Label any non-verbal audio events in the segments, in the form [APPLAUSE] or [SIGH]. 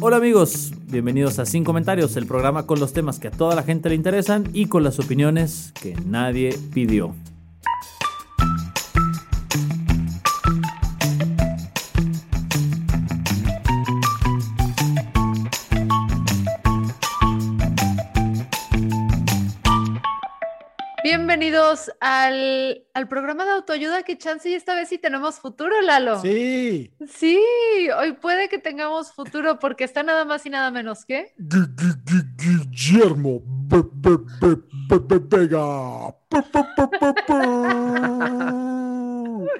Hola amigos, bienvenidos a Sin Comentarios, el programa con los temas que a toda la gente le interesan y con las opiniones que nadie pidió. Bienvenidos al, al programa de autoayuda que chance y esta vez sí tenemos futuro, Lalo. Sí. Sí, hoy puede que tengamos futuro porque está nada más y nada menos que... Gu- gu- gu- Guillermo Vega.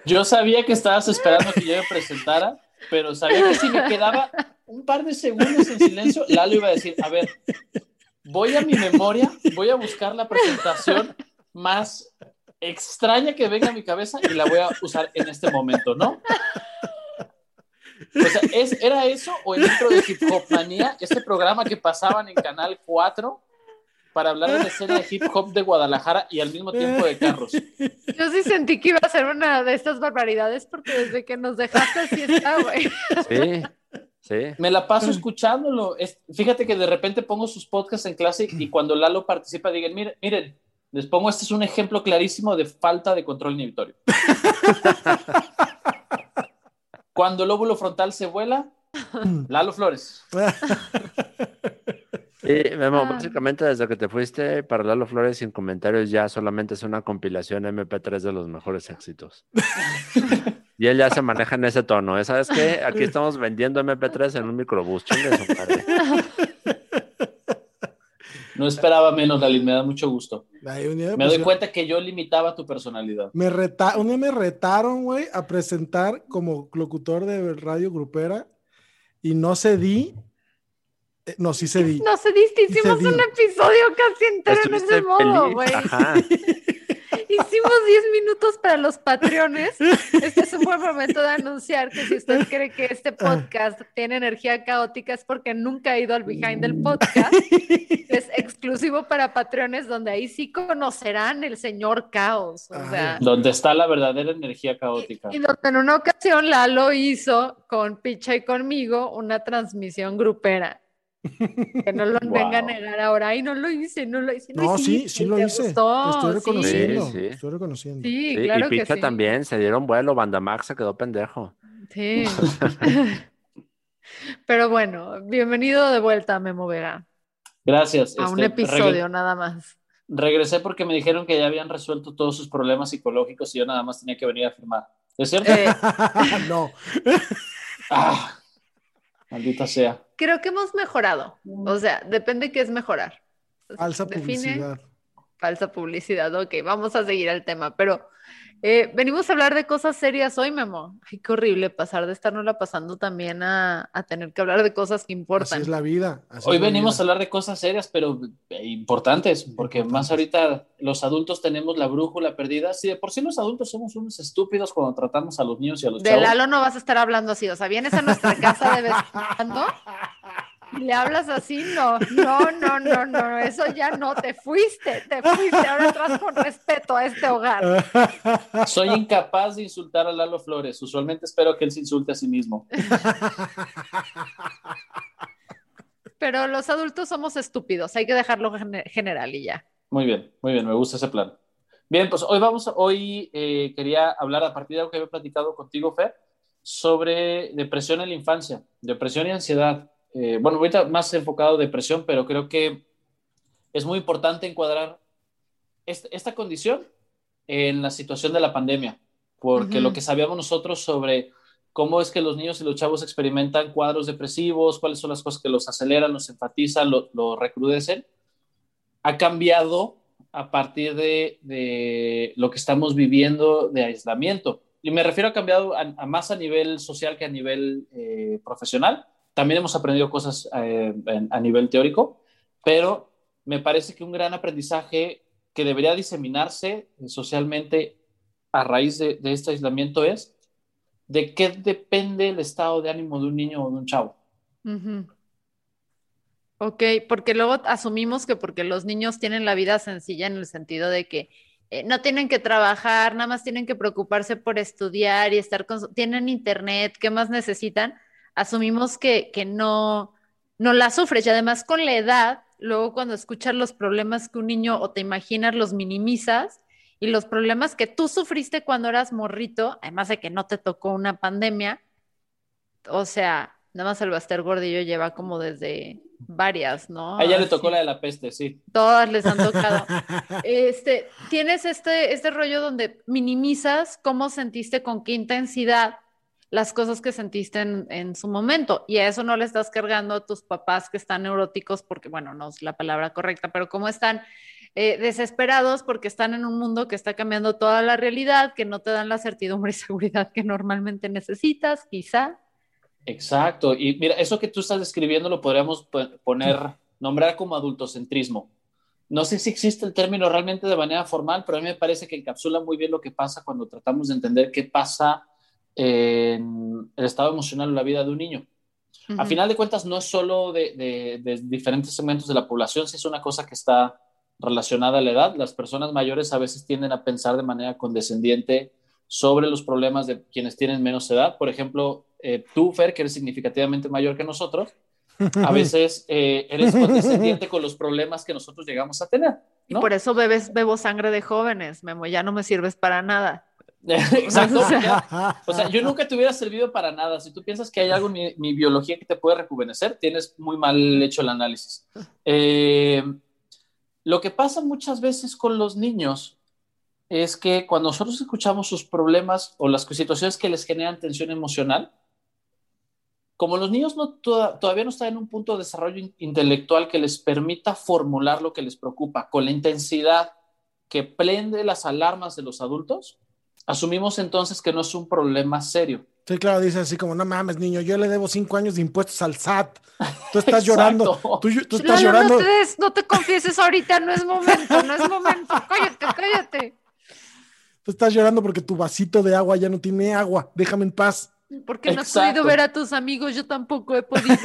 Yo sabía que estabas esperando que yo me presentara, pero sabía que si me quedaba un par de segundos en silencio, Lalo iba a decir, a ver, voy a mi memoria, voy a buscar la presentación más extraña que venga a mi cabeza y la voy a usar en este momento, ¿no? O sea, ¿es, ¿era eso o el intro de Hip Hop Manía, este programa que pasaban en Canal 4 para hablar de la escena de hip hop de Guadalajara y al mismo tiempo de carros? Yo sí sentí que iba a ser una de estas barbaridades porque desde que nos dejaste así está, güey. Sí, sí. Me la paso escuchándolo. Es- fíjate que de repente pongo sus podcasts en clase y cuando Lalo participa, digan, miren, miren, les pongo, este es un ejemplo clarísimo de falta de control inhibitorio. [LAUGHS] cuando el óvulo frontal se vuela, [LAUGHS] Lalo Flores. Sí, Memo, Ah. básicamente desde que te fuiste para Lalo Flores sin comentarios ya solamente es una compilación MP3 de los mejores éxitos. [LAUGHS] Y él ya se maneja en ese tono. ¿eh? ¿Sabes qué? Aquí estamos vendiendo MP3 en un microbús. Chingue su madre. No esperaba menos, Lali, me da mucho gusto. Ay, un día me doy cuenta que yo limitaba tu personalidad. me reta- un día me retaron, güey, a presentar como locutor de radio grupera y no cedí. Eh, No, sí cedí. No se diste, hicimos Cedí. un episodio casi entero en ese modo, güey. [LAUGHS] Hicimos 10 minutos para los patreones. Este es un buen momento de anunciar que si usted cree que este podcast tiene energía caótica es porque nunca ha ido al behind del podcast. [LAUGHS] Es exclusivo para patreones donde ahí sí conocerán el señor caos. O sea, Donde está la verdadera energía caótica. y, y donde en una ocasión Lalo hizo con Picha y conmigo una transmisión grupera. Que no lo Wow. venga a negar ahora. Ay, no lo hice, no lo hice. No, sí, sí lo hice. gustó, Te estoy sí. reconociendo. Sí, Estoy reconociendo. Sí, Sí, claro y que Picha sí. también, se dieron vuelo, Bandamax se quedó pendejo. Sí. [LAUGHS] Pero bueno, bienvenido de vuelta, Memo Vega, Gracias. a un este, episodio nada más. regresé porque me dijeron que ya habían resuelto todos sus problemas psicológicos y yo nada más tenía que venir a firmar. ¿Es cierto? Eh, [LAUGHS] no. Ah, maldita sea. creo que hemos mejorado. O sea, depende qué es mejorar. Falsa Define- publicidad. Falsa publicidad. Ok, vamos a seguir al tema, pero eh, venimos a hablar de cosas serias hoy, Memo. Ay, qué horrible pasar de estarnosla pasando también a, a tener que hablar de cosas que Así importan. es la vida. así Hoy la venimos a hablar de cosas serias, pero eh, importantes, porque más ahorita los adultos tenemos la brújula perdida. Si de por sí los adultos somos unos estúpidos cuando tratamos a los niños y a los De chavos. Lalo no vas a estar hablando así, o sea, vienes a nuestra casa de vez en cuando [LAUGHS] le hablas así, no, no, no, no, no, eso ya no, te fuiste, te fuiste, ahora entras con respeto a este hogar. Soy incapaz de insultar a Lalo Flores. Usualmente espero que él se insulte a sí mismo. Pero los adultos somos estúpidos, hay que dejarlo gene- general y ya. Muy bien, muy bien, me gusta ese plan. Bien, pues hoy vamos, a- hoy eh, quería hablar a partir de algo que había platicado contigo, Fer, sobre depresión en la infancia, depresión y ansiedad. Eh, bueno, ahorita más enfocado depresión, pero creo que es muy importante encuadrar est- esta condición en la situación de la pandemia, porque Ujú. lo que sabíamos nosotros sobre cómo es que los niños y los chavos experimentan cuadros depresivos, cuáles son las cosas que los aceleran, los enfatizan, lo, lo recrudecen, ha cambiado a partir de, de lo que estamos viviendo de aislamiento. Y me refiero a cambiado a, a más a nivel social que a nivel eh, profesional. También hemos aprendido cosas eh, a nivel teórico, pero me parece que un gran aprendizaje que debería diseminarse socialmente a raíz de, este aislamiento es de qué depende el estado de ánimo de un niño o de un chavo. Ujú. Ok, porque luego asumimos que porque los niños tienen la vida sencilla en el sentido de que eh, no tienen que trabajar, nada más tienen que preocuparse por estudiar y estar con, tienen internet, ¿qué más necesitan? Asumimos que, que no, no la sufres y además con la edad, luego cuando escuchas los problemas que un niño o te imaginas los minimizas y los problemas que tú sufriste cuando eras morrito, además de que no te tocó una pandemia, o sea, nada más el Baster Gordillo lleva como desde varias, ¿no? A ella le tocó la de la peste, sí. Todas les han tocado. [LAUGHS] Este, tienes este, este rollo donde minimizas cómo sentiste, con qué intensidad las cosas que sentiste en, en su momento. Y a eso no le estás cargando a tus papás que están neuróticos, porque, bueno, no es la palabra correcta, pero cómo están eh, desesperados porque están en un mundo que está cambiando toda la realidad, que no te dan la certidumbre y seguridad que normalmente necesitas, quizá. Exacto. Y mira, eso que tú estás describiendo lo podríamos po- poner, nombrar como adultocentrismo. No sé si existe el término realmente de manera formal, pero a mí me parece que encapsula muy bien lo que pasa cuando tratamos de entender qué pasa en el estado emocional o la vida de un niño. A final de cuentas, no es solo de, de- de diferentes segmentos de la población, si es una cosa que está relacionada a la edad. Las personas mayores a veces tienden a pensar de manera condescendiente sobre los problemas de quienes tienen menos edad. Por ejemplo, eh, tú, Fer, que eres significativamente mayor que nosotros, a [LAUGHS] veces eh, eres condescendiente con los problemas que nosotros llegamos a tener. Y ¿no? por eso bebes, bebo sangre de jóvenes, Memo, ya no me sirves para nada. [LAUGHS] Exacto. O sea, ya- O sea, yo nunca te hubiera servido para nada. Si tú piensas que hay algo en mi, mi biología que te puede rejuvenecer, tienes muy mal hecho el análisis. Eh, lo que pasa muchas veces con los niños es que cuando nosotros escuchamos sus problemas o las situaciones que les generan tensión emocional, como los niños no, toda- todavía no están en un punto de desarrollo in- intelectual que les permita formular lo que les preocupa con la intensidad que prende las alarmas de los adultos, asumimos entonces que no es un problema serio. Sí, claro, dice así como, no mames, niño, yo le debo cinco años de impuestos al SAT. [LAUGHS] Tú estás llorando. Tú, tú estás Lalo, llorando. No te, des- no te confieses ahorita, no es momento, no es momento. Cállate, cállate. Tú estás llorando porque tu vasito de agua ya no tiene agua. Déjame en paz. Porque no has podido ver a tus amigos, yo tampoco he podido.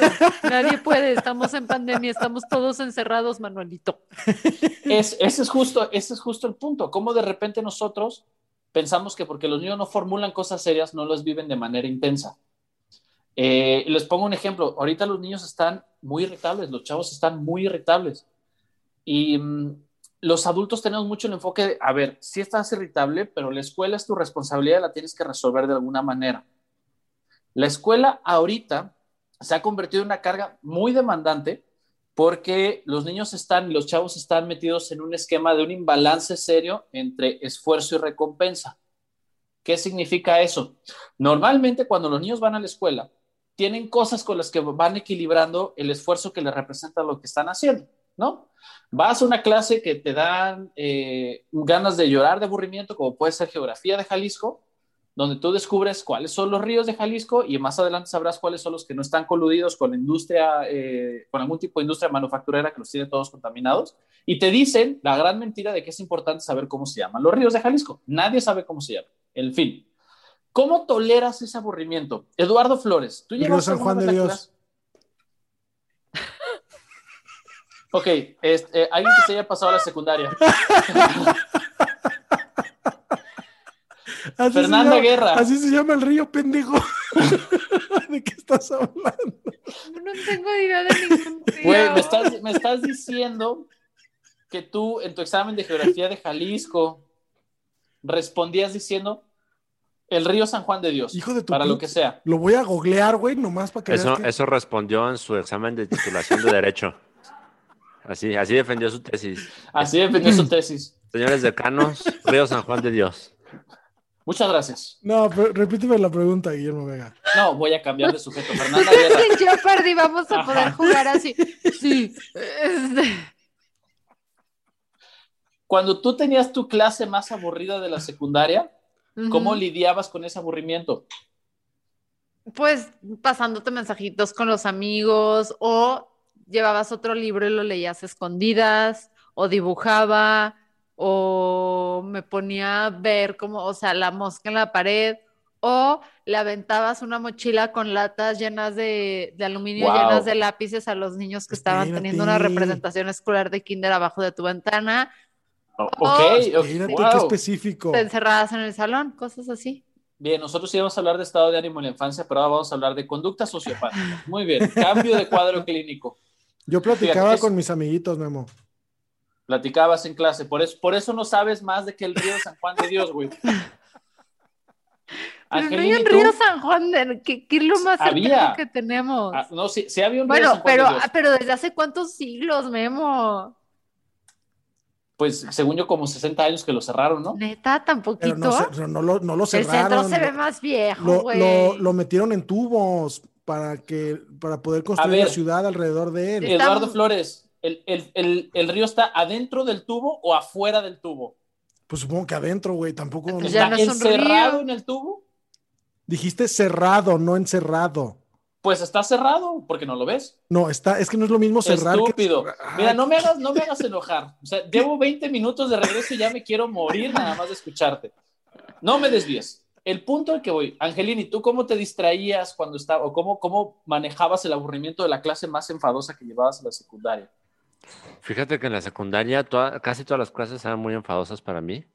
Nadie puede, estamos en pandemia, estamos todos encerrados, Manuelito. Es, ese, es justo, ese es justo el punto. Cómo de repente nosotros pensamos que porque los niños no formulan cosas serias, no las viven de manera intensa. Eh, les pongo un ejemplo. Ahorita los niños están muy irritables, los chavos están muy irritables. Y mm, los adultos tenemos mucho el enfoque de, a ver, sí estás irritable, pero la escuela es tu responsabilidad, la tienes que resolver de alguna manera. La escuela ahorita se ha convertido en una carga muy demandante porque los niños están, los chavos están metidos en un esquema de un imbalance serio entre esfuerzo y recompensa. ¿Qué significa eso? Normalmente cuando los niños van a la escuela, tienen cosas con las que van equilibrando el esfuerzo que les representa lo que están haciendo, ¿no? Vas a una clase que te dan eh, ganas de llorar de aburrimiento, como puede ser geografía de Jalisco, donde tú descubres cuáles son los ríos de Jalisco y más adelante sabrás cuáles son los que no están coludidos con la industria, eh, con algún tipo de industria manufacturera que los tiene todos contaminados. Y te dicen la gran mentira de que es importante saber cómo se llaman los ríos de Jalisco. Nadie sabe cómo se llaman. El fin. ¿Cómo toleras ese aburrimiento? Eduardo Flores, tú Río llevas San Juan de Dios. Ok, este, eh, alguien que se haya pasado a la secundaria. [LAUGHS] Así se Fernanda llama- Guerra. Así se llama el río, pendejo. [LAUGHS] ¿De qué estás hablando? No tengo idea de ningún [LAUGHS] Güey, río. me estás, me estás diciendo que tú en tu examen de geografía de Jalisco respondías diciendo el río San Juan de Dios, Hijo de tu para lo que sea. Lo voy a googlear, güey, nomás para que Eso, veas que... eso respondió en su examen de titulación de Derecho. Así, así defendió su tesis. Así defendió su tesis. Señores decanos, Río San Juan de Dios. Muchas gracias. No, pero repíteme la pregunta, Guillermo Vega. No, voy a cambiar de sujeto. [LAUGHS] Fernanda Guerra. En Jeopardy vamos a poder Ajá. jugar así. Sí. este, cuando tú tenías tu clase más aburrida de la secundaria, ¿cómo lidiabas con ese aburrimiento? Pues pasándote mensajitos con los amigos o llevabas otro libro y lo leías a escondidas o dibujaba o me ponía a ver como, o sea, la mosca en la pared o le aventabas una mochila con latas llenas de, de aluminio, Wow. llenas de lápices a los niños que estaban teniendo una representación escolar de kinder abajo de tu ventana, O- Oh, ok, wow. qué específico. te encerradas en el salón, cosas así. Bien, nosotros íbamos a hablar de estado de ánimo en la infancia, pero ahora vamos a hablar de conducta sociopática. Muy bien, cambio de cuadro clínico. Yo platicaba Fíjate, es- con mis amiguitos, Memo. Platicabas en clase, por eso, por eso no sabes más de que el río San Juan de Dios, güey. [LAUGHS] Pero no hay un río San Juan, de, que, que es lo más Había. que tenemos. Ah, no, sí, sí había un río Bueno, San Juan pero, de Dios. pero desde hace cuántos siglos, Memo. Pues según yo, como 60 años que lo cerraron, ¿no? Neta, tan Pero poquito. no, se- pero no lo, no lo El centro cerraron. se ve más viejo, lo, güey. lo- lo metieron en tubos para que para poder construir ver. la ciudad alrededor de él. Eduardo Flores, ¿el, el, el, el río está adentro del tubo o afuera del tubo? Pues supongo que adentro, güey. Tampoco Pues ya ¿Está no es un encerrado río. en el tubo? dijiste cerrado, no encerrado. Pues está cerrado, porque no lo ves. No, está, es que no es lo mismo cerrar Estúpido. que Mira, no me hagas, no me hagas enojar. O sea, llevo 20 minutos de regreso y ya me quiero morir nada más de escucharte. No me desvíes. El punto al que voy, Angelini, ¿tú cómo te distraías cuando estaba, o cómo, cómo manejabas el aburrimiento de la clase más enfadosa que llevabas en la secundaria? Fíjate que en la secundaria toda- casi todas las clases eran muy enfadosas para mí.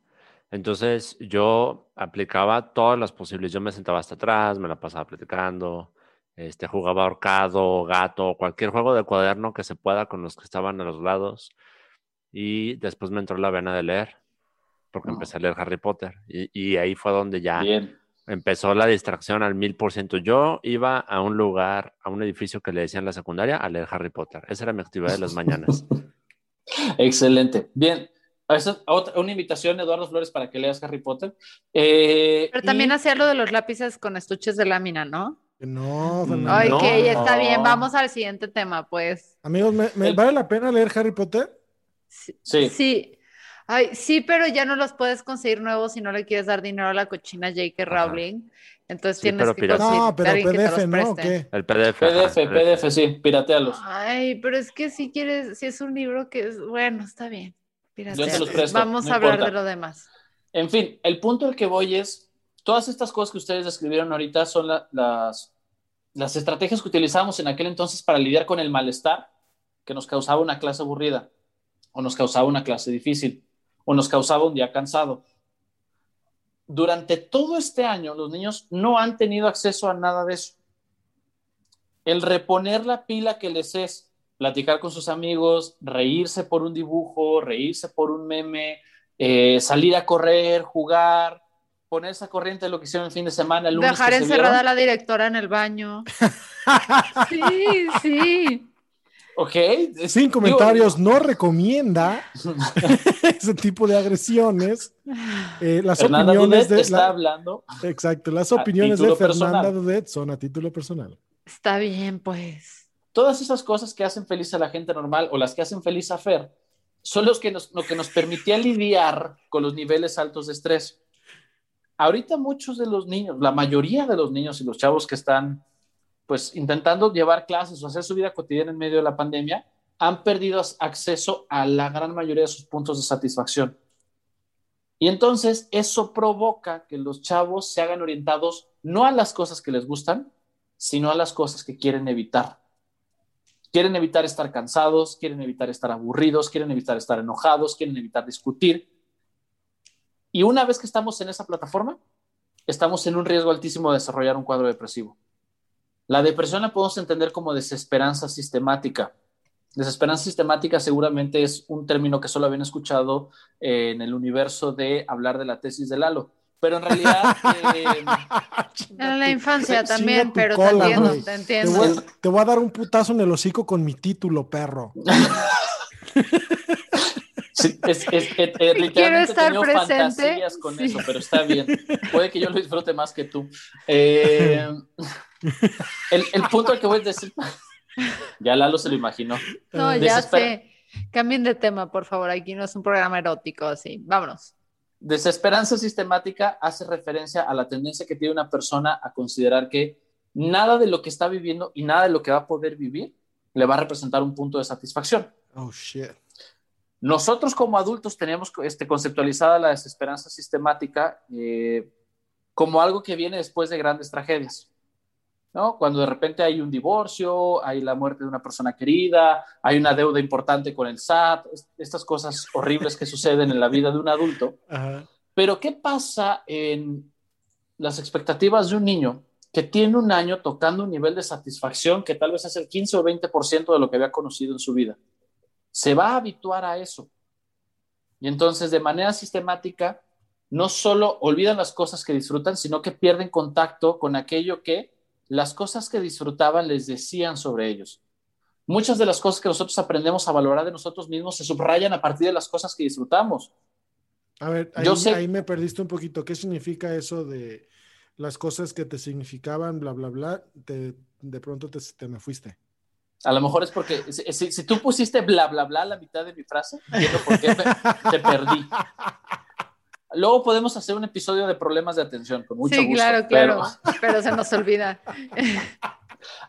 Entonces yo aplicaba todas las posibles. Yo me sentaba hasta atrás, me la pasaba platicando, este, jugaba ahorcado, gato, cualquier juego de cuaderno que se pueda con los que estaban a los lados. Y después me entró la vena de leer, porque Ah. empecé a leer Harry Potter. Y, y ahí fue donde ya Bien. Empezó la distracción al mil por ciento. Yo iba a un lugar, a un edificio que le decían la secundaria, a leer Harry Potter. Esa era mi actividad de las mañanas. [LAUGHS] Excelente. Bien. Esa es otra- una invitación, Eduardo Flores, para que leas Harry Potter. Eh, Pero también y- hacía lo de los lápices con estuches de lámina, ¿no? No, Mm, Fernando. Ay, No. que está bien. Vamos al siguiente tema, pues. Amigos, ¿me, me El- vale la pena leer Harry Potter? Sí. Sí. Sí. Ay, sí, pero ya no los puedes conseguir nuevos si no le quieres dar dinero a la cochina J.K. Ajá. Rowling. Entonces Sí, tienes pero que No, pero PDF, ¿no? El PDF. ajá, PDF, PDF, sí, piratealos. Ay, pero es que si quieres, si es un libro que es, bueno, está bien. Yo te piratealo. los presto, Vamos no a hablar importa. de lo demás. En fin, el punto al que voy es, todas estas cosas que ustedes describieron ahorita son la- las, las estrategias que utilizábamos en aquel entonces para lidiar con el malestar que nos causaba una clase aburrida, o nos causaba una clase difícil, o nos causaba un día cansado. Durante todo este año, los niños no han tenido acceso a nada de eso. El reponer la pila que les es platicar con sus amigos, reírse por un dibujo, reírse por un meme, eh, salir a correr, jugar, ponerse a corriente de lo que hicieron el fin de semana, el lunes Dejar encerrada a la directora en el baño. [LAUGHS] Sí, sí. Ok. Sin digo, comentarios, [LAUGHS] no recomienda [LAUGHS] ese tipo de agresiones. Eh, las Fernanda opiniones Dudet de está la- hablando. exacto, las opiniones de Fernanda personal. Dudet son a título personal. Está bien, pues. Todas esas cosas que hacen feliz a la gente normal o las que hacen feliz a Fer son los que nos, lo que nos permitía lidiar con los niveles altos de estrés. Ahorita muchos de los niños, la mayoría de los niños y los chavos que están pues intentando llevar clases o hacer su vida cotidiana en medio de la pandemia, han perdido acceso a la gran mayoría de sus puntos de satisfacción. Y entonces eso provoca que los chavos se hagan orientados no a las cosas que les gustan, sino a las cosas que quieren evitar. Quieren evitar estar cansados, quieren evitar estar aburridos, quieren evitar estar enojados, quieren evitar discutir. Y una vez que estamos en esa plataforma, estamos en un riesgo altísimo de desarrollar un cuadro depresivo. La depresión la podemos entender como desesperanza sistemática. Desesperanza sistemática seguramente es un término que solo habían escuchado eh, en el universo de hablar de la tesis de Lalo. Pero en realidad, eh, [LAUGHS] En la infancia también, pero cola, te entiendo, te Te entiendo. voy, a, te voy a dar un putazo en el hocico con mi título, perro. [LAUGHS] Sí, es, es, es- es- literalmente Quiero estar presente. fantasías con Sí. eso, pero está bien. Puede que yo lo disfrute más que tú. [LAUGHS] Eh, el, el punto al que voy a decir, [LAUGHS] ya Lalo se lo imaginó. No, ya sé. Cambien de tema, por favor. Aquí no es un programa erótico, así. Vámonos. Desesperanza sistemática hace referencia a la tendencia que tiene una persona a considerar que nada de lo que está viviendo y nada de lo que va a poder vivir le va a representar un punto de satisfacción. Oh, shit. Nosotros como adultos tenemos este, conceptualizada la desesperanza sistemática eh, como algo que viene después de grandes tragedias. ¿No? Cuando de repente hay un divorcio, hay la muerte de una persona querida, hay una deuda importante con el SAT, estas cosas horribles que suceden en la vida de un adulto. Ajá. Pero ¿qué pasa en las expectativas de un niño que tiene un año tocando un nivel de satisfacción que tal vez es el 15 o 20% de lo que había conocido en su vida? Se va a habituar a eso. Y entonces, de manera sistemática, no solo olvidan las cosas que disfrutan, sino que pierden contacto con aquello que las cosas que disfrutaban les decían sobre ellos. Muchas de las cosas que nosotros aprendemos a valorar de nosotros mismos se subrayan a partir de las cosas que disfrutamos. A ver, ahí, Yo sé- ahí me perdiste un poquito. ¿Qué significa eso de las cosas que te significaban, bla, bla, bla? Te- de pronto te, te me fuiste. A lo mejor es porque si, si- tú pusiste bla, bla, bla a la mitad de mi frase, entiendo por qué me- te perdí. [LAUGHS] Luego podemos hacer un episodio de problemas de atención, con mucho sí, gusto. claro, pero- claro. [LAUGHS] Pero se nos olvida.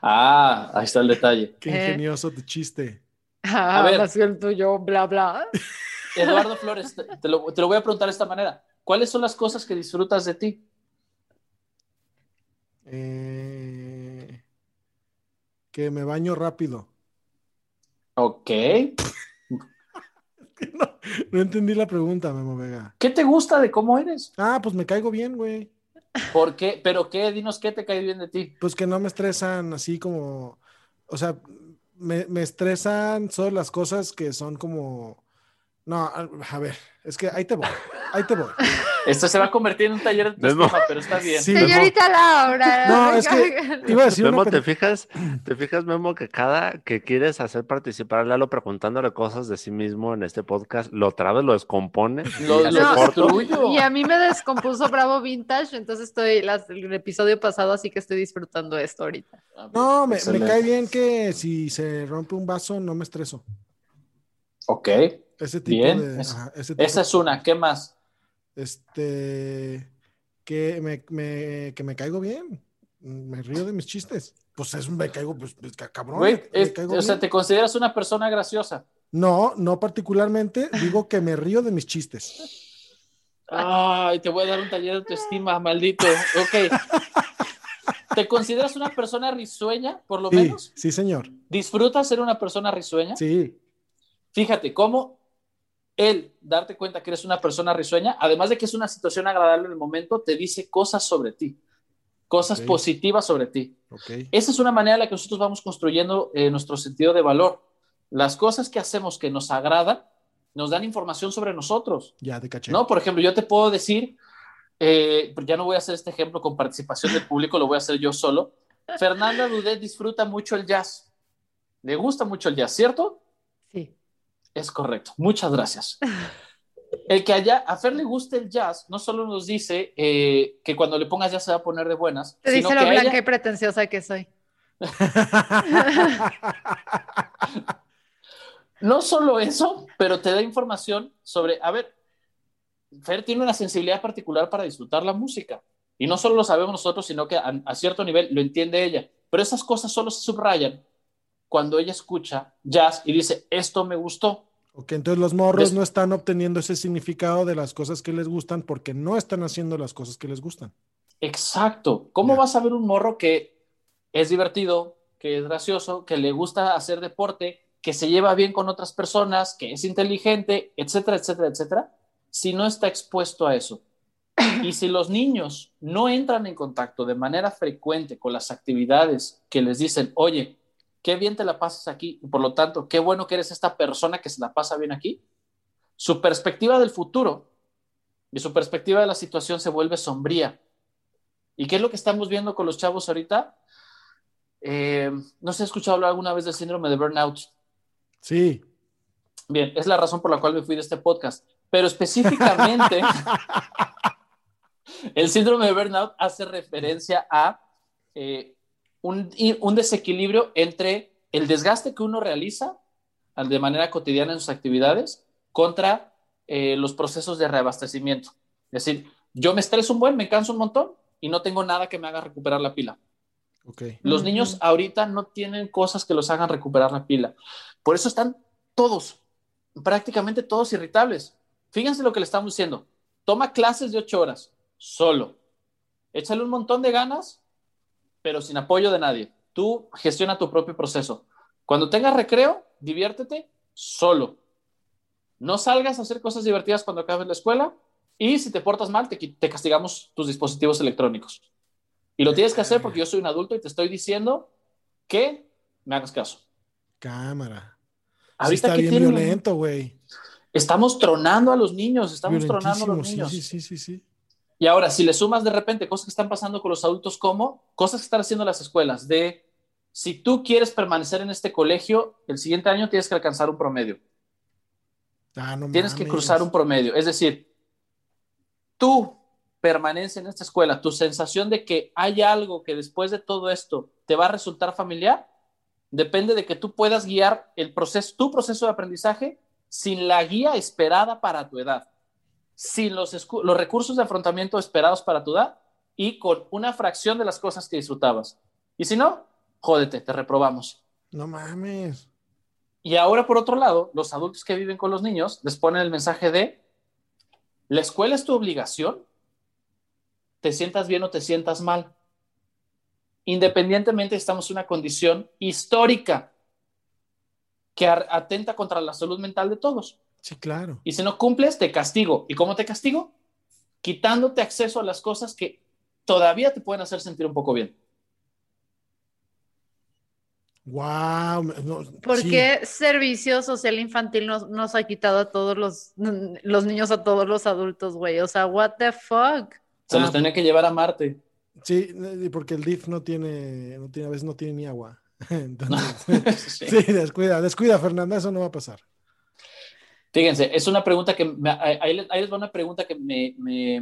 Ah, ahí está el detalle. Qué Eh. ingenioso tu chiste. Ah, ver. más que el tuyo, bla, bla. Eduardo Flores, te, te lo, te lo voy a preguntar de esta manera. ¿Cuáles son las cosas que disfrutas de ti? Eh, que me baño rápido. Ok. [LAUGHS] No, [LAUGHS] no entendí la pregunta, Memo Vega. ¿Qué te gusta de cómo eres? Ah, pues me caigo bien, güey. ¿Por qué? ¿Pero qué? Dinos qué te cae bien de ti. Pues que no me estresan así como, o sea, me, me estresan solo las cosas que son como, no, a, a ver, es que ahí te voy, ahí te voy. Esto se va a convertir en un taller de Memo. pero está bien. Sí, Señorita Laura. No, es que iba a decir Memo, una ¿te fijas? ¿Te fijas, Memo, que cada que quieres hacer participar a Lalo preguntándole cosas de sí mismo en este podcast, lo trabes, lo descompone? Lo, y lo. Y a mí me descompuso Bravo Vintage, entonces estoy las- el episodio pasado, así que estoy disfrutando esto ahorita. No, me, me cae bien que si se rompe un vaso no me estreso. Ok. Ese tipo Bien, de, es- ajá, ese tipo- Esa es una. ¿Qué más? este, que me, me- que me caigo bien, me río de mis chistes. Pues es un me caigo, pues, pues, ca- cabrón, Güey, me- es- caigo o sea. ¿te consideras una persona graciosa? No, no particularmente, digo que me río de mis chistes. Ay, te voy a dar un taller de autoestima, maldito. Ok. ¿Te consideras una persona risueña, por lo Sí, menos? sí, señor. ¿Disfrutas ser una persona risueña? Sí, Fíjate cómo el darte cuenta que eres una persona risueña, además de que es una situación agradable en el momento, te dice cosas sobre ti, cosas positivas sobre ti. Esa es una manera en la que nosotros vamos construyendo eh, nuestro sentido de valor. Las cosas que hacemos que nos agradan nos dan información sobre nosotros. Ya te caché. ¿no? Por ejemplo, yo te puedo decir, eh, ya no voy a hacer este ejemplo con participación del público, lo voy a hacer yo solo. Fernanda Dudet disfruta mucho el jazz. Le gusta mucho el jazz, ¿cierto? Sí. Es correcto. Muchas gracias. [LAUGHS] El que allá, a Fer le guste el jazz, no solo nos dice eh, que cuando le pongas jazz se va a poner de buenas, Te sino dice que lo a blanca ella- y pretenciosa que soy. [LAUGHS] no solo eso, pero te da información sobre, a ver, Fer tiene una sensibilidad particular para disfrutar la música. Y no solo lo sabemos nosotros, sino que a, a cierto nivel lo entiende ella. Pero esas cosas solo se subrayan cuando ella escucha jazz y dice, esto me gustó. Ok, entonces los morros no están obteniendo ese significado de las cosas que les gustan porque no están haciendo las cosas que les gustan. Exacto. ¿Cómo Ya. vas a ver un morro que es divertido, que es gracioso, que le gusta hacer deporte, que se lleva bien con otras personas, que es inteligente, etcétera, etcétera, etcétera, si no está expuesto a eso? Y si los niños no entran en contacto de manera frecuente con las actividades que les dicen, oye, qué bien te la pasas aquí, y por lo tanto, qué bueno que eres esta persona que se la pasa bien aquí, su perspectiva del futuro y su perspectiva de la situación se vuelve sombría. ¿Y qué es lo que estamos viendo con los chavos ahorita? Eh, no sé, ¿he escuchado hablar alguna vez del síndrome de burnout? Sí. Bien, es la razón por la cual me fui de este podcast. Pero específicamente, [LAUGHS] el síndrome de burnout hace referencia a eh, un, un desequilibrio entre el desgaste que uno realiza de manera cotidiana en sus actividades contra eh, los procesos de reabastecimiento. Es decir, yo me estreso un buen, me canso un montón y no tengo nada que me haga recuperar la pila. Los niños ahorita no tienen cosas que los hagan recuperar la pila. Por eso están todos, prácticamente todos irritables. Fíjense lo que le estamos diciendo. Toma clases de ocho horas, solo. Échale un montón de ganas, pero sin apoyo de nadie. Tú gestiona tu propio proceso. Cuando tengas recreo, diviértete solo. No salgas a hacer cosas divertidas cuando acabes la escuela y si te portas mal, te, te castigamos tus dispositivos electrónicos. Y lo tienes que hacer porque yo soy un adulto y te estoy diciendo que me hagas caso. Cámara. Sí Ahorita está ¿qué bien tienen? violento, güey. Estamos tronando a los niños, estamos tronando a los niños. Sí, sí, sí, sí, sí. Y ahora, si le sumas de repente cosas que están pasando con los adultos, como cosas que están haciendo las escuelas, de si tú quieres permanecer en este colegio, el siguiente año tienes que alcanzar un promedio. Ah, no Tienes que cruzar un promedio. Es decir, tu permanencia en esta escuela, tu sensación de que hay algo que después de todo esto te va a resultar familiar, depende de que tú puedas guiar el proceso, tu proceso de aprendizaje sin la guía esperada para tu edad, sin los, recursos de afrontamiento esperados para tu edad y con una fracción de las cosas que disfrutabas. Y si no, jódete, te reprobamos. No mames. Y ahora, por otro lado, los adultos que viven con los niños les ponen el mensaje de, la escuela es tu obligación, te sientas bien o te sientas mal. Independientemente, estamos en una condición histórica que atenta contra la salud mental de todos. Sí, claro. Y si no cumples, te castigo. ¿Y cómo te castigo? Quitándote acceso a las cosas que todavía te pueden hacer sentir un poco bien. Wow. ¿Por qué servicio social infantil nos, nos ha quitado a todos los, los niños, a todos los adultos, güey? O sea, what the fuck? Se Ah. los tenía que llevar a Marte. Sí, porque el DIF no tiene, no tiene, a veces no tiene ni agua. [LAUGHS] Entonces, [LAUGHS] Sí. [LAUGHS] sí, descuida, descuida, Fernanda, eso no va a pasar. Fíjense, es una pregunta que, me- ahí, les, ahí les va una pregunta que me, me,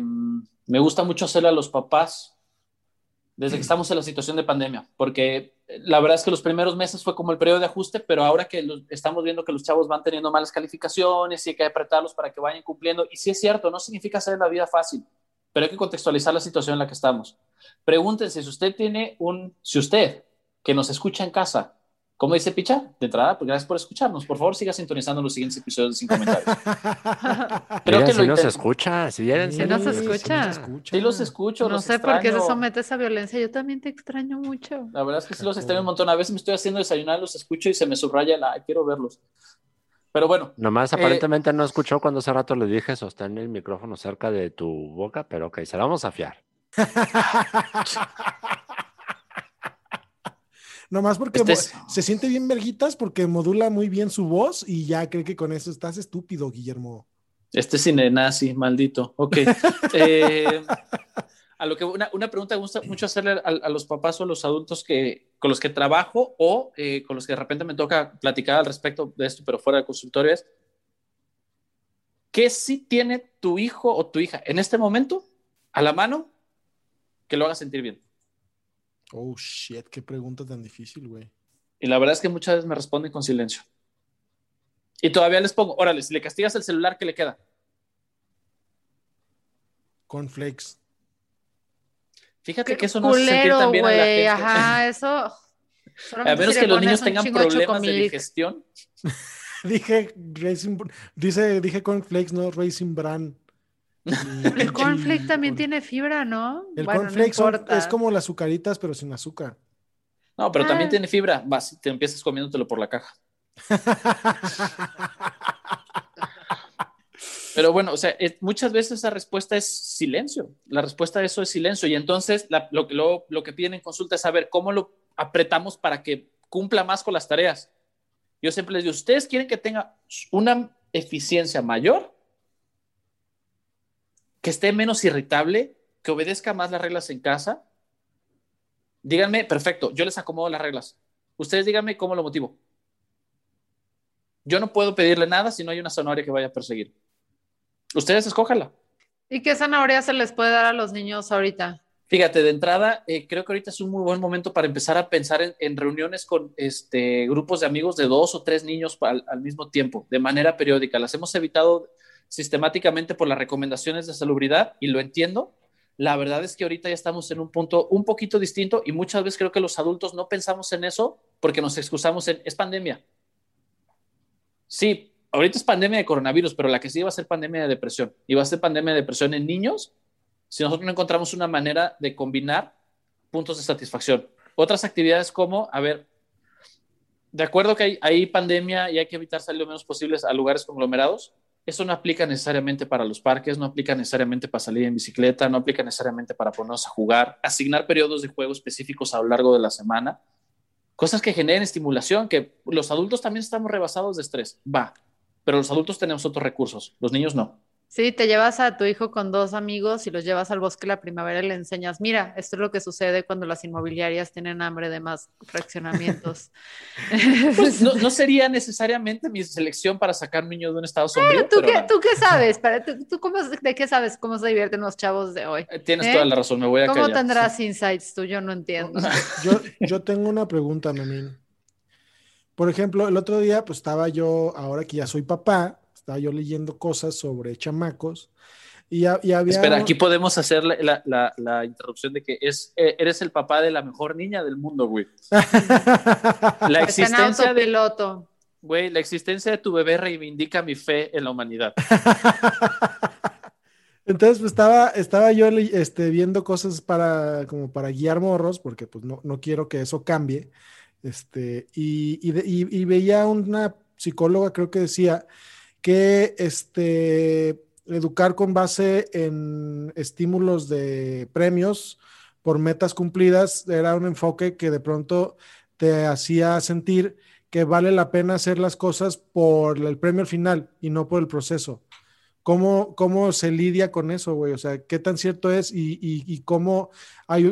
me gusta mucho hacerle a los papás desde que estamos en la situación de pandemia, porque la verdad es que los primeros meses fue como el periodo de ajuste, pero ahora que los- estamos viendo que los chavos van teniendo malas calificaciones y hay que apretarlos para que vayan cumpliendo, y sí es cierto, no significa hacer la vida fácil, pero hay que contextualizar la situación en la que estamos. Pregúntense si usted tiene un, si usted que nos escucha en casa, ¿cómo dice Picha? De entrada, pues gracias por escucharnos. Por favor, siga sintonizando los siguientes episodios de Sin Comentarios. [LAUGHS] Creo Mira, que si lo nos escucha, si ya Sí nos escucha. Sí los escucho. No los sé por qué se somete a esa violencia. Yo también te extraño mucho. La verdad es que sí los extraño un montón. A veces me estoy haciendo desayunar, los escucho y se me subraya la, "Ay, quiero verlos. Pero bueno, Nomás Eh, aparentemente no escuchó cuando hace rato le dije sostén el micrófono cerca de tu boca, pero ok, se la vamos a fiar. [LAUGHS] Nomás porque Este es- se siente bien verguitas porque modula muy bien su voz y ya cree que con eso estás estúpido, Guillermo. este cine nazi, maldito. Ok. [LAUGHS] Eh, a lo que una, una pregunta que me gusta mucho hacerle a, a los papás o a los adultos que, con los que trabajo o eh, con los que de repente me toca platicar al respecto de esto, pero fuera del consultorio es, ¿qué sí tiene tu hijo o tu hija en este momento a la mano que lo haga sentir bien? Oh, shit, qué pregunta tan difícil, güey. Y la verdad es que muchas veces me responden con silencio. Y todavía les pongo, órale, si le castigas el celular, ¿qué le queda? Cornflakes. Fíjate Qué que eso no hace sentir culero, tan bien a la güey. gente. Ajá, [LAUGHS] eso. A menos si que los niños tengan de problemas de digestión. [LAUGHS] Dije Racing, dice, dije cornflakes, no Racing Bran. El cornflake también tiene fibra, ¿no? El Bueno, no importa. es como las azucaritas, pero sin azúcar. No, pero también Ah. tiene fibra. Vas, te empiezas comiéndotelo por la caja. [LAUGHS] Pero bueno, o sea, es- muchas veces esa respuesta es silencio. La respuesta a eso es silencio. Y entonces la- lo, que- lo, lo que piden en consulta es saber cómo lo apretamos para que cumpla más con las tareas. Yo siempre les digo, ¿ustedes quieren que tenga una eficiencia mayor? Que esté menos irritable, que obedezca más las reglas en casa. Díganme, perfecto, yo les acomodo las reglas. Ustedes díganme cómo lo motivo. Yo no puedo pedirle nada si no hay una zanahoria que vaya a perseguir. Ustedes escójanla. ¿Y qué zanahoria se les puede dar a los niños ahorita? Fíjate, de entrada, eh, creo que ahorita es un muy buen momento para empezar a pensar en, en reuniones con este, grupos de amigos de dos o tres niños al, al, mismo tiempo, de manera periódica. Las hemos evitado sistemáticamente por las recomendaciones de salubridad y lo entiendo. La verdad es que ahorita ya estamos en un punto un poquito distinto y muchas veces creo que los adultos no pensamos en eso porque nos excusamos en, es pandemia. Sí, ahorita es pandemia de coronavirus, pero la que sí va a ser pandemia de depresión y va a ser pandemia de depresión en niños si nosotros no encontramos una manera de combinar puntos de satisfacción. Otras actividades como, a ver, de acuerdo que hay, hay pandemia y hay que evitar salir lo menos posible a lugares conglomerados, eso no aplica necesariamente para los parques, no aplica necesariamente para salir en bicicleta, no aplica necesariamente para ponernos a jugar, asignar periodos de juego específicos a lo largo de la semana, cosas que generen estimulación, que los adultos también estamos rebasados de estrés, va, pero los adultos tenemos otros recursos, los niños no. Sí, te llevas a tu hijo con dos amigos y los llevas al bosque la primavera y le enseñas, mira, esto es lo que sucede cuando las inmobiliarias tienen hambre de más fraccionamientos. [LAUGHS] Pues no, no, sería necesariamente mi selección para sacar un niño de un estado sombrío. ¿tú, pero qué, ¿Tú qué [LAUGHS] sabes? ¿Tú, tú cómo, ¿De qué sabes cómo se divierten los chavos de hoy? Tienes ¿Eh? toda la razón, me voy a ¿Cómo callar. tendrás insights tú? Yo no entiendo. [LAUGHS] Yo, yo tengo una pregunta, Memín. Por ejemplo, el otro día, pues estaba yo, ahora que ya soy papá, estaba yo leyendo cosas sobre chamacos y, y había... Espera, aquí podemos hacer la, la, la, la interrupción de que es, eh, eres el papá de la mejor niña del mundo, güey. [LAUGHS] la existencia de piloto. Güey, la existencia de tu bebé reivindica mi fe en la humanidad. [LAUGHS] Entonces, pues estaba, estaba yo este, viendo cosas para, como para guiar morros, porque pues no, no quiero que eso cambie. Este, y, y, y, y veía una psicóloga, creo que decía, que este, educar con base en estímulos de premios por metas cumplidas era un enfoque que de pronto te hacía sentir que vale la pena hacer las cosas por el premio final y no por el proceso. ¿Cómo, cómo se lidia con eso, güey? O sea, ¿qué tan cierto es y, cómo,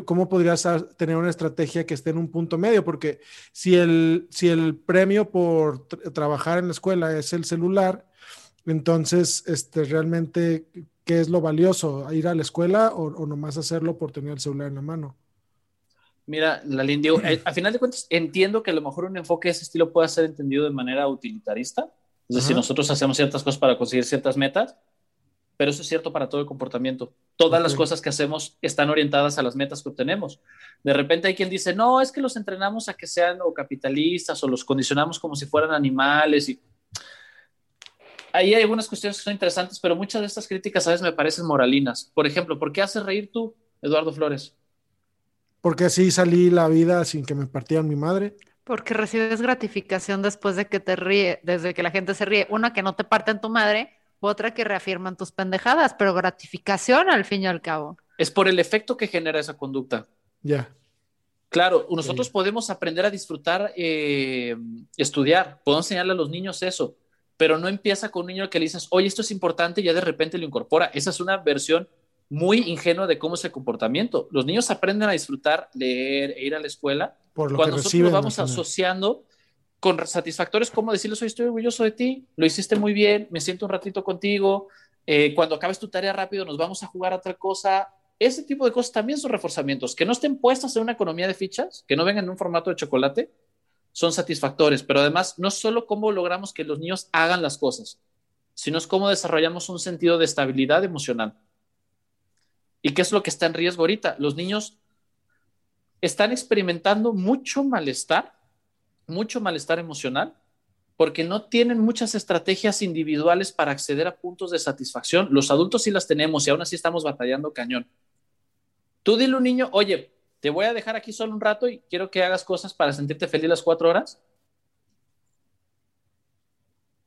cómo podrías tener una estrategia que esté en un punto medio? Porque si el, si el premio por tra trabajar en la escuela es el celular, entonces, este, realmente, ¿qué es lo valioso? ¿Ir a la escuela o, o nomás hacerlo por tener el celular en la mano? Mira, la digo, eh, a final de cuentas, entiendo que a lo mejor un enfoque de ese estilo pueda ser entendido de manera utilitarista. Es decir, Ajá. nosotros hacemos ciertas cosas para conseguir ciertas metas, pero eso es cierto para todo el comportamiento. Todas okay. las cosas que hacemos están orientadas a las metas que obtenemos. De repente hay quien dice, no, es que los entrenamos a que sean o capitalistas o los condicionamos como si fueran animales y ahí hay algunas cuestiones que son interesantes, pero muchas de estas críticas a veces me parecen moralinas. Por ejemplo, ¿por qué haces reír tú, Eduardo Flores? Porque así salí la vida sin que me partieran mi madre. Porque recibes gratificación después de que te ríe, desde que la gente se ríe. Una que no te parten tu madre, otra que reafirman tus pendejadas, pero gratificación al fin y al cabo. Es por el efecto que genera esa conducta. Ya. Yeah. Claro, nosotros sí. podemos aprender a disfrutar, eh, estudiar, podemos enseñarle a los niños eso, pero no empieza con un niño que le dices, oye, esto es importante y ya de repente lo incorpora. Esa es una versión muy ingenua de cómo es el comportamiento. Los niños aprenden a disfrutar, leer e ir a la escuela Por lo cuando que nosotros lo vamos asociando con satisfactores como decirles, oye, estoy orgulloso de ti, lo hiciste muy bien, me siento un ratito contigo, eh, cuando acabes tu tarea rápido nos vamos a jugar a otra cosa. Ese tipo de cosas también son reforzamientos, que no estén puestas en una economía de fichas, que no vengan en un formato de chocolate, son satisfactorios, pero además no solo cómo logramos que los niños hagan las cosas, sino es cómo desarrollamos un sentido de estabilidad emocional. ¿Y qué es lo que está en riesgo ahorita? Los niños están experimentando mucho malestar, mucho malestar emocional, porque no tienen muchas estrategias individuales para acceder a puntos de satisfacción. Los adultos sí las tenemos y aún así estamos batallando cañón. Tú dile a un niño, oye, te voy a dejar aquí solo un rato y quiero que hagas cosas para sentirte feliz las cuatro horas.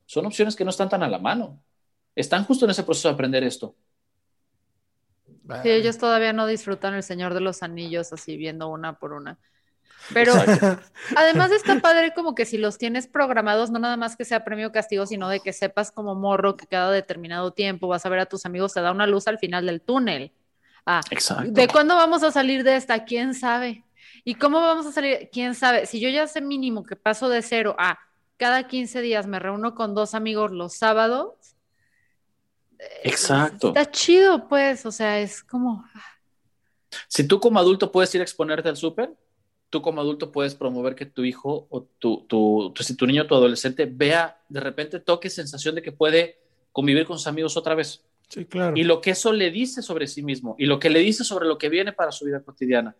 Son opciones que no están tan a la mano. Están justo en ese proceso de aprender esto. Sí, ellos todavía no disfrutan el Señor de los Anillos así viendo una por una. Pero además está padre como que si los tienes programados, no nada más que sea premio castigo, sino de que sepas como morro que cada determinado tiempo vas a ver a tus amigos, te da una luz al final del túnel. Ah, Exacto. ¿De cuándo vamos a salir de esta? ¿Quién sabe? ¿Y cómo vamos a salir? ¿Quién sabe? Si yo ya sé mínimo que paso de cero a cada 15 días me reúno con dos amigos los sábados. Exacto. Está chido, pues, o sea, es como... Si tú como adulto puedes ir a exponerte al súper, tú como adulto puedes promover que tu hijo o tu, tu, tu, si tu niño o tu adolescente vea, de repente toque sensación de que puede convivir con sus amigos otra vez. Y lo que eso le dice sobre sí mismo y lo que le dice sobre lo que viene para su vida cotidiana.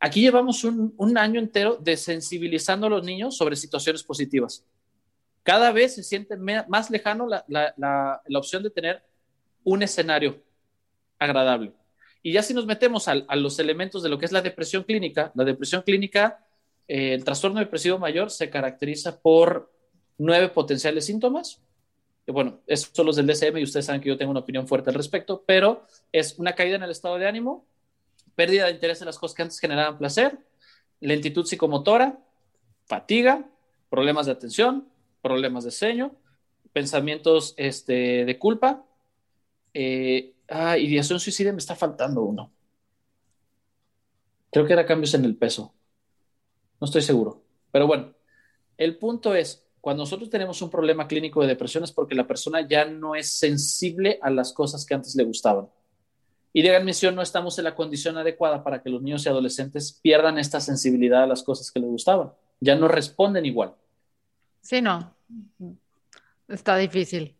Aquí llevamos un, un año entero de sensibilizando a los niños sobre situaciones positivas. Cada vez se siente más lejano la, la, la, la opción de tener un escenario agradable. Y ya si nos metemos a, a, los elementos de lo que es la depresión clínica, la depresión clínica, eh, el trastorno depresivo mayor se caracteriza por nueve potenciales síntomas. Bueno, esos son los del DSM y ustedes saben que yo tengo una opinión fuerte al respecto, pero es una caída en el estado de ánimo, pérdida de interés en las cosas que antes generaban placer, lentitud psicomotora, fatiga, problemas de atención, problemas de sueño, pensamientos este, de culpa, eh, Ah, ideación suicida me está faltando uno. Creo que era cambios en el peso. No estoy seguro. Pero bueno, el punto es, cuando nosotros tenemos un problema clínico de depresión es porque la persona ya no es sensible a las cosas que antes le gustaban. Y de admisión no estamos en la condición adecuada para que los niños y adolescentes pierdan esta sensibilidad a las cosas que les gustaban. Ya no responden igual. Sí, no. Está difícil.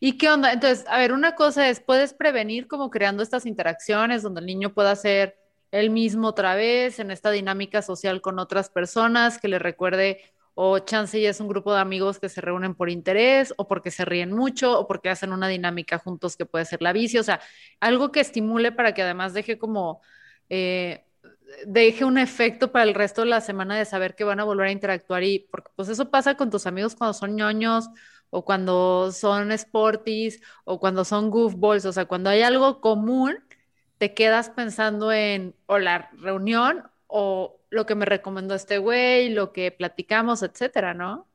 ¿Y qué onda? Entonces, a ver, una cosa es, puedes prevenir como creando estas interacciones donde el niño pueda ser él mismo otra vez en esta dinámica social con otras personas, que le recuerde, o chance ya es un grupo de amigos que se reúnen por interés, o porque se ríen mucho, o porque hacen una dinámica juntos que puede ser la bici, o sea, algo que estimule para que además deje como... Eh, deje un efecto para el resto de la semana de saber que van a volver a interactuar y porque pues eso pasa con tus amigos cuando son ñoños o cuando son sporties o cuando son goofballs, o sea, cuando hay algo común, te quedas pensando en o la reunión o lo que me recomendó este güey, lo que platicamos, etcétera, ¿no?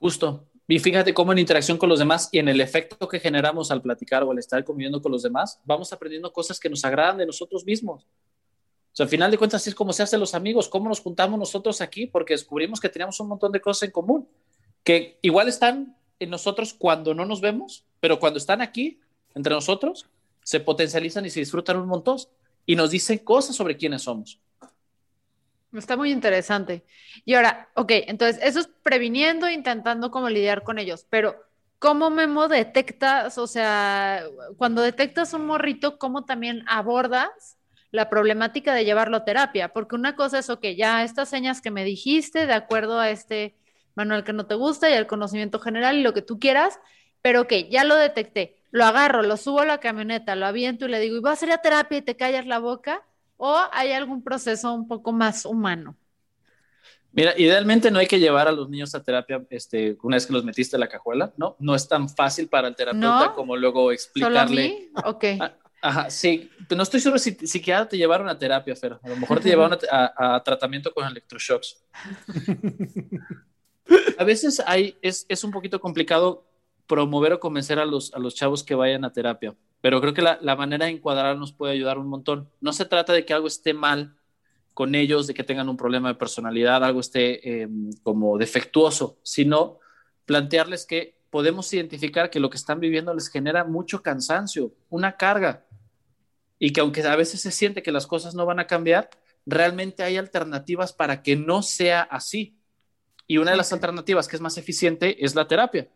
Justo. Y fíjate cómo en interacción con los demás y en el efecto que generamos al platicar o al estar conviviendo con los demás, vamos aprendiendo cosas que nos agradan de nosotros mismos. O sea, al final de cuentas, así es como se hacen los amigos, cómo nos juntamos nosotros aquí, porque descubrimos que teníamos un montón de cosas en común que igual están en nosotros cuando no nos vemos, pero cuando están aquí, entre nosotros, se potencializan y se disfrutan un montón y nos dicen cosas sobre quiénes somos. Está muy interesante. Y ahora, ok, entonces eso es previniendo, intentando cómo lidiar con ellos, pero ¿cómo Memo detectas, o sea, cuando detectas un morrito, cómo también abordas la problemática de llevarlo a terapia? Porque una cosa es, ok, ya estas señas que me dijiste, de acuerdo a este manual que no te gusta y el conocimiento general y lo que tú quieras, pero que ya lo detecté, lo agarro, lo subo a la camioneta, lo aviento y le digo, ¿y vas a ir a terapia y te callas la boca? ¿O hay algún proceso un poco más humano? Mira, idealmente no hay que llevar a los niños a terapia este, una vez que los metiste en la cajuela, ¿no? No es tan fácil para el terapeuta ¿No? como luego explicarle. ¿Solo a mí? Ok. Ajá, sí, no estoy seguro si siquiera te llevaron a terapia, Fer. A lo mejor te llevaron a, a, a tratamiento con electroshocks. [LAUGHS] a veces hay, es, es, un poquito complicado promover o convencer a los, a los chavos que vayan a terapia, pero creo que la, la manera de encuadrar nos puede ayudar un montón. No se trata de que algo esté mal con ellos, de que tengan un problema de personalidad, algo esté eh, como defectuoso, sino plantearles que podemos identificar que lo que están viviendo les genera mucho cansancio, una carga, y que aunque a veces se siente que las cosas no van a cambiar, realmente hay alternativas para que no sea así. Y una de las alternativas que es más eficiente es la terapia.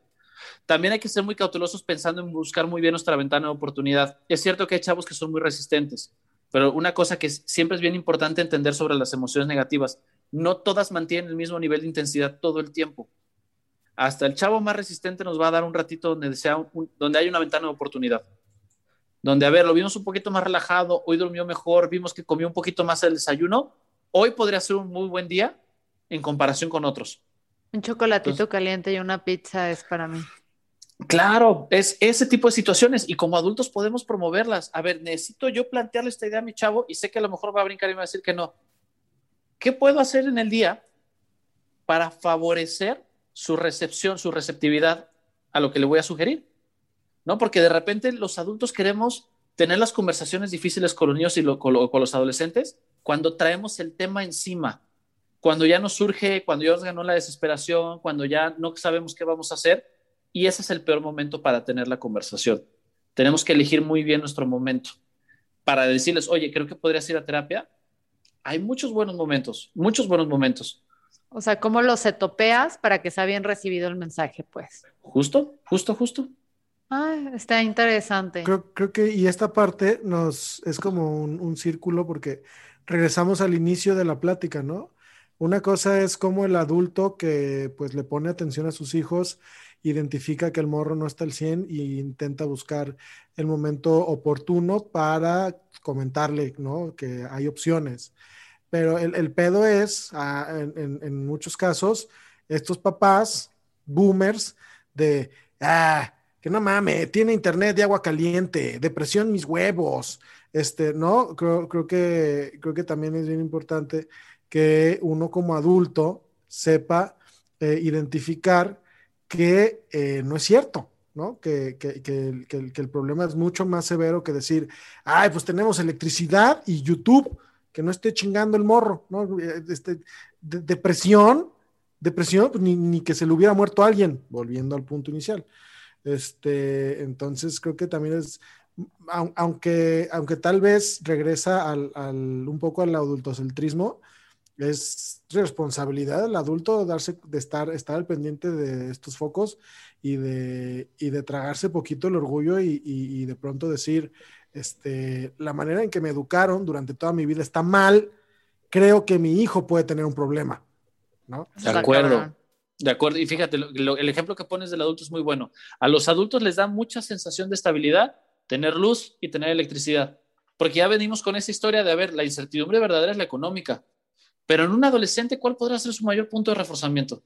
También hay que ser muy cautelosos pensando en buscar muy bien nuestra ventana de oportunidad. Es cierto que hay chavos que son muy resistentes, pero una cosa que siempre es bien importante entender sobre las emociones negativas, no todas mantienen el mismo nivel de intensidad todo el tiempo. Hasta el chavo más resistente nos va a dar un ratito donde, un, donde hay una ventana de oportunidad. Donde, a ver, lo vimos un poquito más relajado, hoy durmió mejor, vimos que comió un poquito más el desayuno, hoy podría ser un muy buen día en comparación con otros. Un chocolatito Entonces, caliente y una pizza es para mí. Claro, es ese tipo de situaciones y como adultos podemos promoverlas. A ver, necesito yo plantearle esta idea a mi chavo y sé que a lo mejor va a brincar y me va a decir que no. ¿Qué puedo hacer en el día para favorecer su recepción, su receptividad a lo que le voy a sugerir? ¿No? Porque de repente los adultos queremos tener las conversaciones difíciles con los niños y lo, con, lo, con los adolescentes cuando traemos el tema encima cuando ya nos surge, cuando ya nos ganó la desesperación, cuando ya no sabemos qué vamos a hacer, y ese es el peor momento para tener la conversación. Tenemos que elegir muy bien nuestro momento. para decirles, oye, creo que podrías ir a terapia, hay muchos buenos momentos, muchos buenos momentos. O sea, ¿cómo los setopeas para que sea bien recibido el mensaje, pues? Justo, justo, justo. Ah, está interesante. Creo, creo que, y esta parte nos es como un, un círculo porque regresamos al inicio de la plática, ¿no? Una cosa es como el adulto que pues le pone atención a sus hijos, identifica que el morro no está al 100 e intenta buscar el momento oportuno para comentarle, ¿no? Que hay opciones. Pero el, el pedo es, ah, en, muchos casos, estos papás, boomers, de, ah, que no mames, tiene internet de agua caliente, depresión mis huevos, este, ¿no? Creo, creo que, creo que también es bien importante que uno como adulto sepa eh, identificar que eh, no es cierto, ¿no? Que, que, que el- que el- problema es mucho más severo que decir, ay, pues tenemos electricidad y YouTube, que no esté chingando el morro, ¿no? Eh, Este, de- depresión, depresión, pues ni, ni que se le hubiera muerto alguien, volviendo al punto inicial. Este, entonces creo que también es, au- aunque, aunque tal vez regresa al, al- un poco al adultocentrismo, es responsabilidad del adulto darse, de estar, estar al pendiente de estos focos y de, y de tragarse poquito el orgullo y, y- y de pronto decir, este, la manera en que me educaron durante toda mi vida está mal, creo que mi hijo puede tener un problema, ¿no? De acuerdo. De acuerdo, y fíjate, lo- lo- el ejemplo que pones del adulto es muy bueno. A los adultos les da mucha sensación de estabilidad tener luz y tener electricidad, porque ya venimos con esa historia de, a ver, la incertidumbre verdadera es la económica, pero en un adolescente, ¿cuál podrá ser su mayor punto de reforzamiento?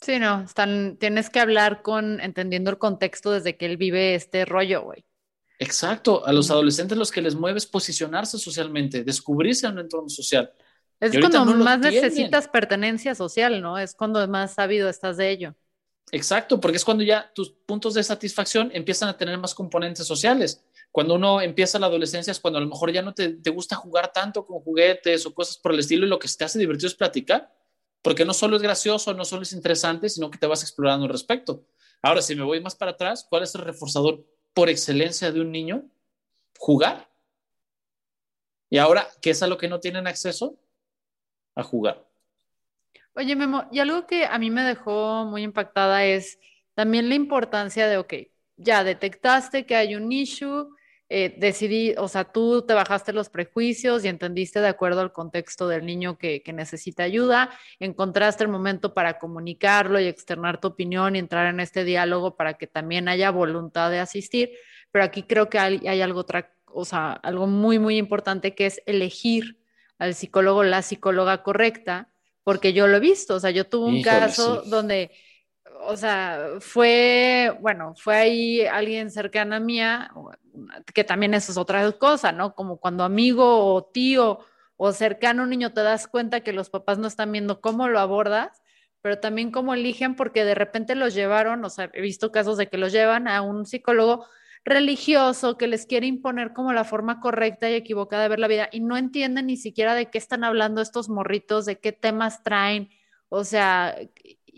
Sí, no, están, tienes que hablar con, entendiendo el contexto desde que él vive este rollo, güey. Exacto, a los adolescentes los que les mueve es posicionarse socialmente, descubrirse en un entorno social. Es cuando no más necesitas pertenencia social, ¿no? Es cuando más sabido estás de ello. Exacto, porque es cuando ya tus puntos de satisfacción empiezan a tener más componentes sociales. Cuando uno empieza la adolescencia es cuando a lo mejor ya no te, te gusta jugar tanto con juguetes o cosas por el estilo y lo que te hace divertido es platicar, porque no solo es gracioso, no solo es interesante, sino que te vas explorando al respecto. Ahora, si me voy más para atrás, ¿cuál es el reforzador por excelencia de un niño? Jugar. Y ahora, ¿qué es a lo que no tienen acceso? A jugar. Oye, Memo, y algo que a mí me dejó muy impactada es también la importancia de, ok, ya detectaste que hay un issue, eh, decidí, o sea, tú te bajaste los prejuicios y entendiste de acuerdo al contexto del niño que, que necesita ayuda, encontraste el momento para comunicarlo y externar tu opinión y entrar en este diálogo para que también haya voluntad de asistir, pero aquí creo que hay, hay algo, otra, o sea, algo muy, muy importante que es elegir al psicólogo la psicóloga correcta, porque yo lo he visto, o sea, yo tuve un Híjole, caso sí. donde, o sea, fue, bueno, fue ahí alguien cercana mía, que también eso es otra cosa, ¿no? Como cuando amigo o tío o cercano a un niño te das cuenta que los papás no están viendo cómo lo abordas, pero también cómo eligen, porque de repente los llevaron, o sea, he visto casos de que los llevan a un psicólogo religioso que les quiere imponer como la forma correcta y equivocada de ver la vida y no entienden ni siquiera de qué están hablando estos morritos, de qué temas traen, o sea,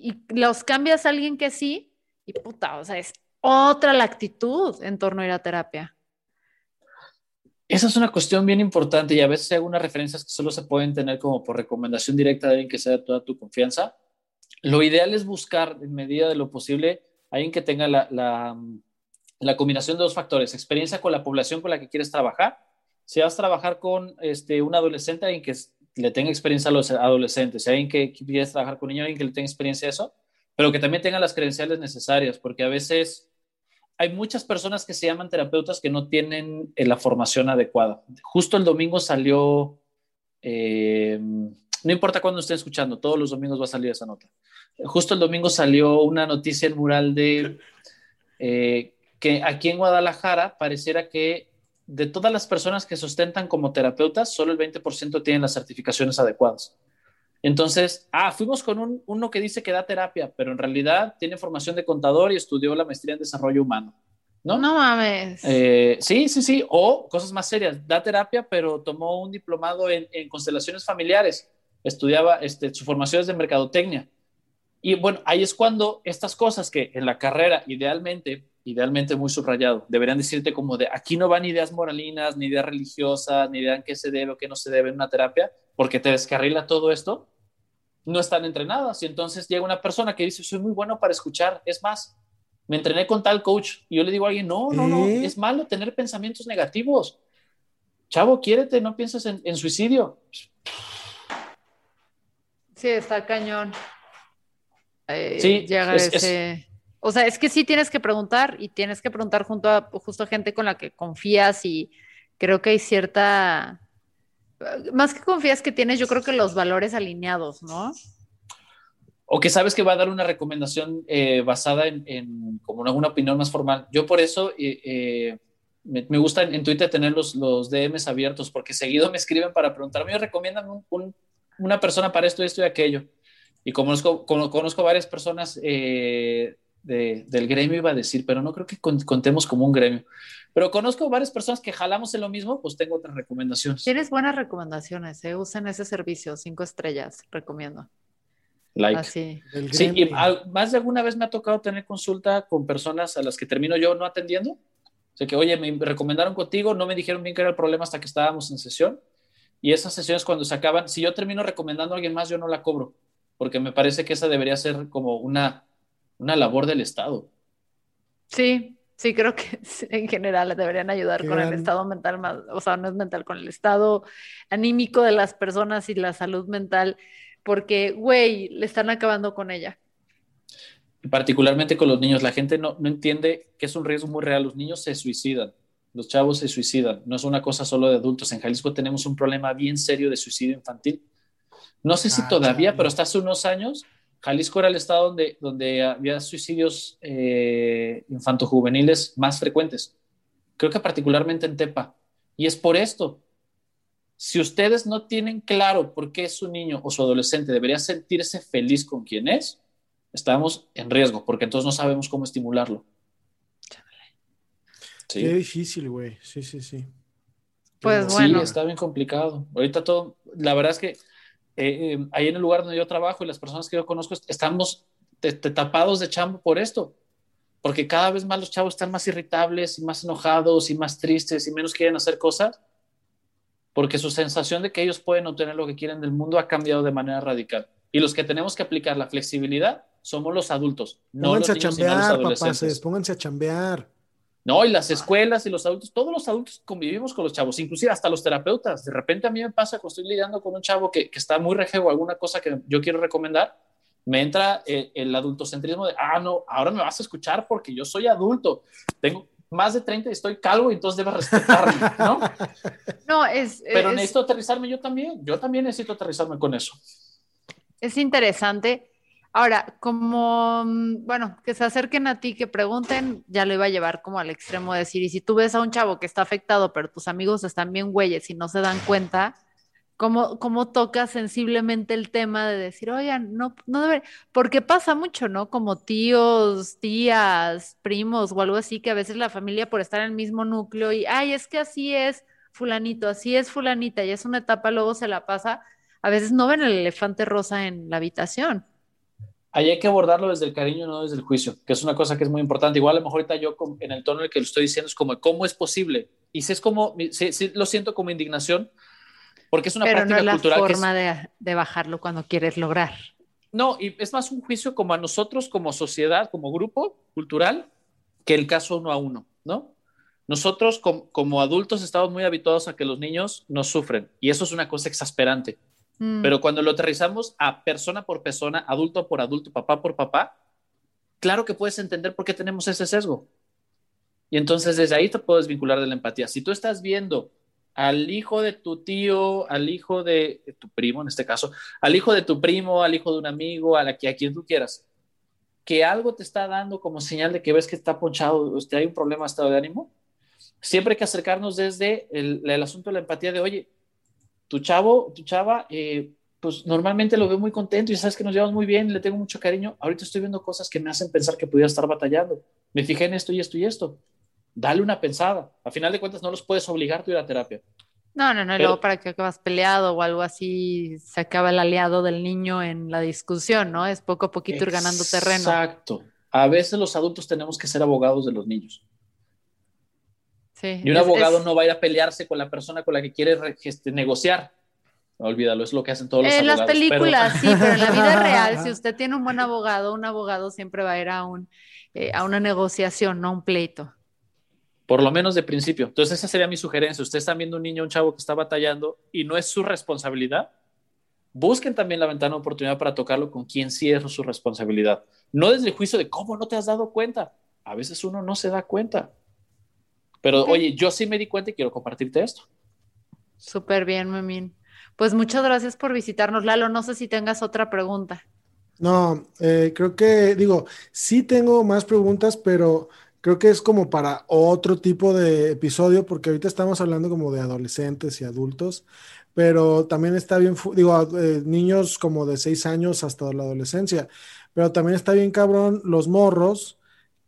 y los cambias a alguien que sí y puta, o sea, es otra la actitud en torno a ir a terapia. Esa es una cuestión bien importante y a veces hay algunas referencias que solo se pueden tener como por recomendación directa de alguien que sea de toda tu confianza. Lo ideal es buscar, en medida de lo posible, alguien que tenga la, la, combinación de dos factores, experiencia con la población con la que quieres trabajar. Si vas a trabajar con este, un adolescente, alguien que le tenga experiencia a los adolescentes, si alguien que quieres trabajar con niños, alguien que le tenga experiencia a eso, pero que también tenga las credenciales necesarias, porque a veces hay muchas personas que se llaman terapeutas que no tienen eh, la formación adecuada. Justo el domingo salió, eh, no importa cuándo estén escuchando, todos los domingos va a salir esa nota. Justo el domingo salió una noticia en mural de eh, que aquí en Guadalajara pareciera que de todas las personas que sustentan como terapeutas, solo el 20% tienen las certificaciones adecuadas. Entonces, ah, fuimos con un, uno que dice que da terapia, pero en realidad tiene formación de contador y estudió la maestría en desarrollo humano. ¿No? No mames. Eh, sí, sí, sí. O cosas más serias. Da terapia, pero tomó un diplomado en, en constelaciones familiares. Estudiaba, este, su formación es de mercadotecnia. Y bueno, ahí es cuando estas cosas que en la carrera idealmente idealmente muy subrayado. Deberían decirte como de, aquí no van ideas moralinas, ni ideas religiosas, ni ideas qué se debe o qué no se debe en una terapia, porque te descarrila todo esto. No están entrenadas. Y entonces llega una persona que dice, soy muy bueno para escuchar. Es más, me entrené con tal coach. Y yo le digo a alguien, no, no, no, ¿Eh? es malo tener pensamientos negativos. Chavo, quiérete, no pienses en, en suicidio. Sí, está cañón. Eh, Sí, llegar es- ese- O sea, es que sí tienes que preguntar y tienes que preguntar junto a justo gente con la que confías y creo que hay cierta... Más que confías que tienes, yo creo que los valores alineados, ¿no? o que sabes que va a dar una recomendación eh, basada en, en como una, una opinión más formal. Yo por eso eh, eh, me, gusta en, Twitter tener los, los DMs abiertos, porque seguido me escriben para preguntarme, recomiendan un, un, una persona para esto, esto y aquello. Y conozco, con, conozco varias personas eh, de, del gremio, iba a decir, pero no creo que con, contemos como un gremio. Pero conozco varias personas que jalamos en lo mismo, pues tengo otras recomendaciones. Tienes buenas recomendaciones, ¿eh? Usen ese servicio, cinco estrellas, recomiendo. Like. Así. Sí, y al- más de alguna vez me ha tocado tener consulta con personas a las que termino yo no atendiendo. O sea, que, oye, me recomendaron contigo, no me dijeron bien qué era el problema hasta que estábamos en sesión. Y esas sesiones cuando se acaban, si yo termino recomendando a alguien más, yo no la cobro, porque me parece que esa debería ser como una, una labor del Estado. Sí, sí, creo que [LAUGHS] en general deberían ayudar Qué con el estado mental más, o sea, no es mental, con el estado anímico de las personas y la salud mental, porque, güey, le están acabando con ella. Y particularmente con los niños, la gente no, no entiende que es un riesgo muy real. Los niños se suicidan, los chavos se suicidan, no es una cosa solo de adultos. En Jalisco tenemos un problema bien serio de suicidio infantil. No sé si Ah, todavía, pero hasta hace unos años, Jalisco era el estado donde, donde había suicidios eh, infantojuveniles más frecuentes. Creo que particularmente en Tepa. Y es por esto. Si ustedes no tienen claro por qué su niño o su adolescente debería sentirse feliz con quien es, estamos en riesgo, porque entonces no sabemos cómo estimularlo. Sí, Qué difícil, güey. Sí, sí, sí. Pues Qué sí, bueno. está bien complicado. Ahorita todo, la verdad es que eh, eh, ahí en el lugar donde yo trabajo y las personas que yo conozco estamos te- te tapados de chambo por esto, porque cada vez más los chavos están más irritables y más enojados y más tristes y menos quieren hacer cosas, porque su sensación de que ellos pueden obtener lo que quieren del mundo ha cambiado de manera radical. Y los que tenemos que aplicar la flexibilidad somos los adultos, no los a no los chambear, adolescentes. papaces. Pónganse a chambear. No, y las escuelas y los adultos, todos los adultos convivimos con los chavos, inclusive hasta los terapeutas. De repente a mí me pasa cuando estoy lidiando con un chavo que, que está muy rejego alguna cosa que yo quiero recomendar, me entra el, el adultocentrismo de, ah, no, ahora me vas a escuchar porque yo soy adulto, tengo más de 30 y estoy calvo y entonces debes respetarme, ¿no? [LAUGHS] No, es, Pero es, necesito aterrizarme yo también, yo también necesito aterrizarme con eso. es interesante. Ahora, como, mm, bueno, que se acerquen a ti, que pregunten, ya lo iba a llevar como al extremo de decir, y si tú ves a un chavo que está afectado, pero tus amigos están bien güeyes y no se dan cuenta, ¿cómo, cómo tocas sensiblemente el tema de decir, oigan, no, no debe, porque pasa mucho, ¿no? Como tíos, tías, primos o algo así, que a veces la familia por estar en el mismo núcleo y, ay, es que así es fulanito, así es fulanita, y es una etapa, luego se la pasa, a veces no ven el elefante rosa en la habitación. Ahí hay que abordarlo desde el cariño, no desde el juicio, que es una cosa que es muy importante. Igual a lo mejor ahorita yo en el tono en el que lo estoy diciendo es como, ¿cómo es posible? Y si es como, sí lo siento como indignación, porque es una Pero no práctica es la cultural que es- forma de, de bajarlo cuando quieres lograr. No, y es más un juicio como a nosotros, como sociedad, como grupo cultural, que el caso uno a uno, ¿no? Nosotros com- como adultos estamos muy habituados a que los niños nos sufren y eso es una cosa exasperante. Mm. Pero cuando lo aterrizamos a persona por persona, adulto por adulto, papá por papá, claro que puedes entender por qué tenemos ese sesgo. Y entonces desde ahí te puedes vincular de la empatía. Si tú estás viendo al hijo de tu tío, al hijo de, tu primo en este caso, al hijo de tu primo, al hijo de un amigo, a, la, a quien tú quieras, que algo te está dando como señal de que ves que está ponchado, usted hay un problema de estado de ánimo, siempre hay que acercarnos desde el, el asunto de la empatía de, oye, tu chavo, tu chava, eh, pues normalmente lo veo muy contento y sabes que nos llevamos muy bien, le tengo mucho cariño. Ahorita estoy viendo cosas que me hacen pensar que pudiera estar batallando. Me fijé en esto y esto y esto. Dale una pensada. A final de cuentas no los puedes obligar a ir a terapia. No, no, no, y luego para que acabas peleado o algo así, se acaba el aliado del niño en la discusión, ¿no? Es poco a poquito ir ganando terreno. Exacto. A veces los adultos tenemos que ser abogados de los niños. Sí, Y un es- abogado es- no va a ir a pelearse con la persona con la que quiere re- este, negociar. No, olvídalo, es lo que hacen todos los En abogados. las pero- películas, sí, pero en la vida [LAUGHS] real, si usted tiene un buen abogado, un abogado siempre va a ir a, un, eh, a una negociación, no a un pleito. Por lo menos de principio. Entonces, esa sería mi sugerencia. Ustedes están viendo un niño, un chavo que está batallando y no es su responsabilidad. Busquen también la ventana de oportunidad para tocarlo con quien sí es su responsabilidad. No desde el juicio de cómo no te has dado cuenta. A veces uno no se da cuenta. Pero, oye, yo sí me di cuenta y quiero compartirte esto. Súper bien, Memín. Pues muchas gracias por visitarnos, Lalo. No sé si tengas otra pregunta. No, eh, creo que, digo, sí tengo más preguntas, pero creo que es como para otro tipo de episodio, porque ahorita estamos hablando como de adolescentes y adultos, pero también está bien, digo, eh, niños como de seis años hasta la adolescencia, pero también está bien cabrón los morros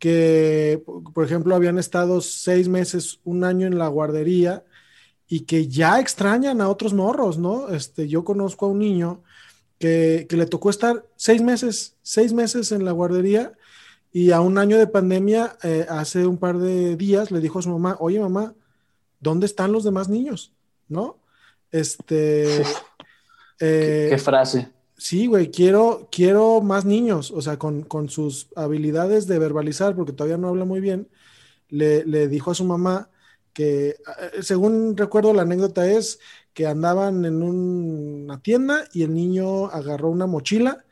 que, por ejemplo, habían estado seis meses, un año en la guardería y que ya extrañan a otros morros, ¿no? Este, yo conozco a un niño que, que le tocó estar seis meses, seis meses en la guardería y a un año de pandemia, eh, hace un par de días, le dijo a su mamá, oye mamá, ¿dónde están los demás niños? ¿No? Este, [LAUGHS] eh, ¿Qué frase? Sí, güey, quiero, quiero más niños, o sea, con, con sus habilidades de verbalizar, porque todavía no habla muy bien, le, le dijo a su mamá que, eh, según recuerdo, la anécdota es que andaban en un- una tienda y el niño agarró una mochila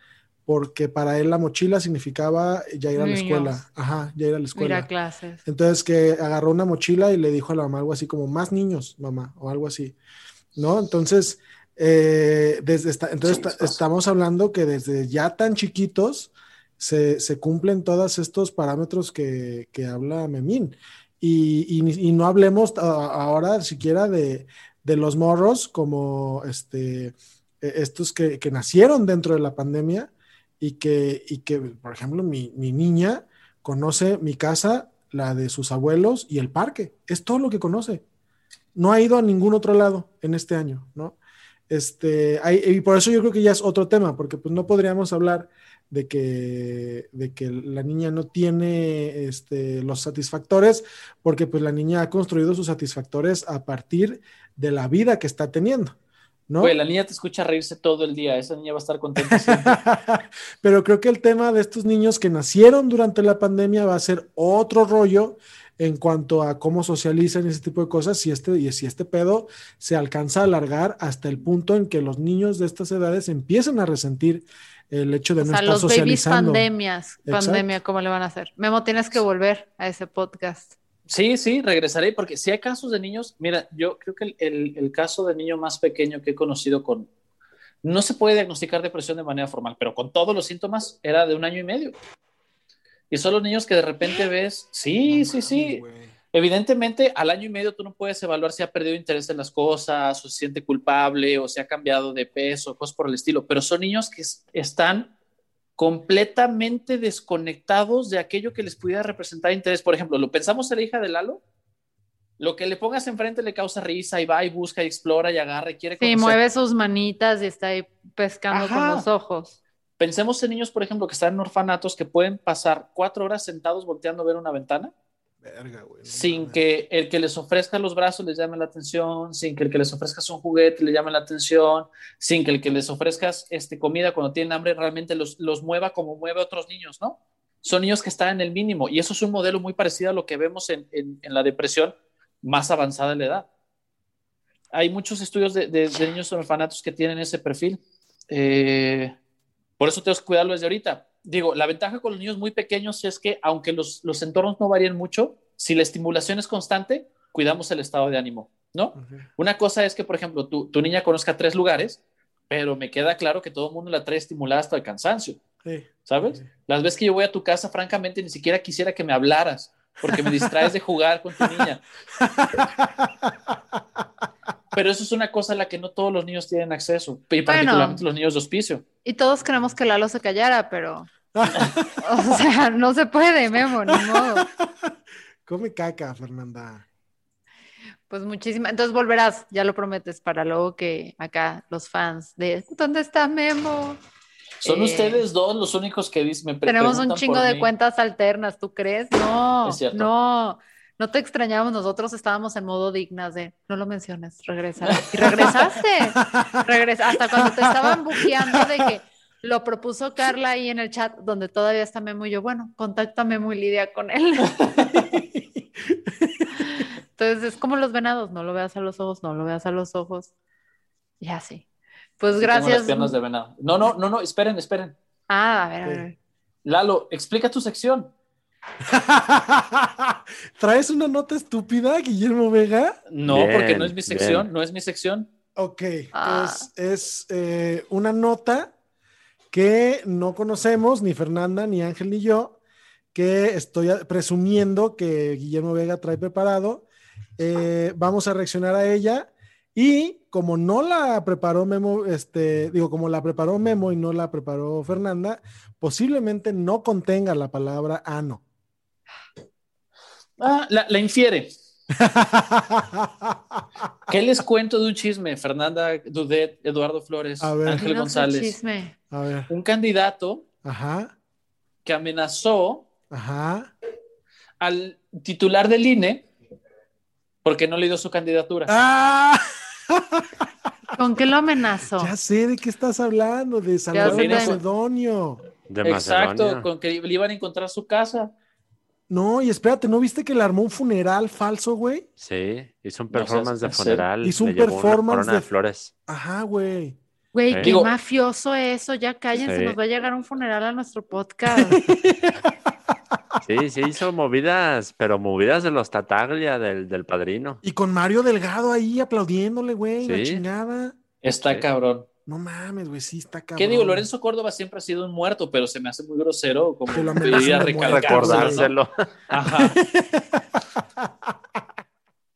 porque para él la mochila significaba ya ir a la Niños. escuela. Ajá, ya ir a la escuela. clases. Entonces que agarró una mochila y le dijo a la mamá algo así como más niños, mamá, o algo así, ¿no? Entonces, eh, desde esta- entonces Sí, estamos hablando que desde ya tan chiquitos se, se cumplen todos estos parámetros que, que habla Memín. Y, y ni- y no hablemos ahora siquiera de, de los morros como este, eh, estos que, que nacieron dentro de la pandemia y que, y que por ejemplo, mi, mi niña conoce mi casa, la de sus abuelos y el parque. Es todo lo que conoce. No ha ido a ningún otro lado en este año, ¿no? Este, hay- y por eso yo creo que ya es otro tema, porque pues no podríamos hablar de que, de que la niña no tiene este, los satisfactores, porque pues la niña ha construido sus satisfactores a partir de la vida que está teniendo, ¿no? Güey, la niña te escucha reírse todo el día. Esa niña va a estar contenta siempre. [LAUGHS] Pero creo que el tema de estos niños que nacieron durante la pandemia va a ser otro rollo en cuanto a cómo socializan y ese tipo de cosas, si este, y si este pedo se alcanza a alargar hasta el punto en que los niños de estas edades empiezan a resentir el hecho de O no sea, estar los babies pandemias, Exacto. pandemia, ¿cómo le van a hacer? Memo, tienes que volver a ese podcast. Sí, sí, regresaré porque si hay casos de niños, mira, yo creo que el, el- el caso de niño más pequeño que he conocido con, no se puede diagnosticar depresión de manera formal, pero con todos los síntomas era de un año y medio. Y son los niños que de repente ves, sí, sí, sí, Evidentemente, al año y medio tú no puedes evaluar si ha perdido interés en las cosas, o se siente culpable, o si ha cambiado de peso, cosas por el estilo, pero son niños que es- están completamente desconectados de aquello que les pudiera representar interés. Por ejemplo, lo pensamos en la hija de Lalo, lo que le pongas enfrente le causa risa y va y busca y explora y agarra y quiere Sí, conocer. mueve sus manitas y está ahí pescando con los ojos. Pensemos en niños, por ejemplo, que están en orfanatos que pueden pasar cuatro horas sentados volteando a ver una ventana Verga, güey, no sin mames. que el que les ofrezca los brazos les llame la atención, sin que el que les ofrezcas un juguete le llame la atención, sin que el que les ofrezcas este, comida cuando tienen hambre realmente los, los mueva como mueve a otros niños, ¿no? Son niños que están en el mínimo y eso es un modelo muy parecido a lo que vemos en, en- en la depresión más avanzada en la edad. Hay muchos estudios de, de- de niños en orfanatos que tienen ese perfil. Eh, por eso tenemos que cuidarlo desde ahorita. Digo, la ventaja con los niños muy pequeños es que, aunque los, los entornos no varían mucho, si la estimulación es constante, cuidamos el estado de ánimo, ¿no? Una cosa es que, por ejemplo, tu, tu niña conozca tres lugares, pero me queda claro que todo el mundo la trae estimulada hasta el cansancio, Sí. ¿sabes? Sí. Las veces que yo voy a tu casa, francamente, ni siquiera quisiera que me hablaras, porque me distraes de jugar con tu niña. [LAUGHS] Pero eso es una cosa a la que no todos los niños tienen acceso, y particularmente los niños de hospicio. Y todos queremos que Lalo se callara, pero. O sea, no se puede, Memo, ni modo. [LAUGHS] Come caca, Fernanda. Pues muchísimas. Entonces volverás, ya lo prometes, para luego que acá los fans de ¿Dónde está Memo? Son Eh, ustedes dos los únicos que dis- me pre- Tenemos un chingo de mí. cuentas alternas, ¿tú crees? No, Es cierto. no, no te extrañamos, nosotros estábamos en modo dignas de, no lo menciones, regresa. Y [LAUGHS] regresaste, regresa, hasta cuando te estaban bujeando de que lo propuso Carla ahí en el chat, donde todavía está Memo y yo, bueno, contacta a Memo y Lidia con él. Entonces es como los venados, no lo veas a los ojos, no lo veas a los ojos. Y así. Pues Sí, tengo las gracias. piernas de venado. No, no, no, no, esperen, esperen. Ah, a ver, a ver. Lalo, explica tu sección. [LAUGHS] ¿Traes una nota estúpida, Guillermo Vega? No, Bien, porque no es mi sección, bien. no es mi sección. Ok, Ah. es, es, eh, una nota que no conocemos, ni Fernanda, ni Ángel, ni yo, que estoy presumiendo que Guillermo Vega trae preparado. Eh, vamos a reaccionar a ella y como no la preparó Memo, este, digo, como la preparó Memo y no la preparó Fernanda, posiblemente no contenga la palabra ano. Ah, la, la infiere. [LAUGHS] ¿Qué les cuento de un chisme? Fernanda Dudet, Eduardo Flores, A ver. Ángel Dinos un González. chisme. A ver, Un candidato ajá, que amenazó ajá. al titular del INE porque no le dio su candidatura. ¡Ah! [LAUGHS] ¿Con qué lo amenazó? Ya sé de qué estás hablando, de Salvador. Macedonio. De Exacto, Macedonia. con que le iban a encontrar su casa. No, y espérate, ¿no viste que le armó un funeral falso, güey? Sí, hizo un No performance de funeral. Hizo un le llevó una performance corona de- de flores. Ajá, güey. Güey, qué Digo- mafioso eso. Ya cállense, Sí. nos va a llegar un funeral a nuestro podcast. [LAUGHS] Sí, sí, hizo movidas, pero movidas de los Tataglia del, del padrino. Y con Mario Delgado ahí aplaudiéndole, güey, la Sí. chingada. Está Sí. cabrón. No mames, güey, sí está cabrón. ¿Qué digo? Lorenzo Córdoba siempre ha sido un muerto, pero se me hace muy grosero como pedir a ¿no? Recordárselo. Ajá.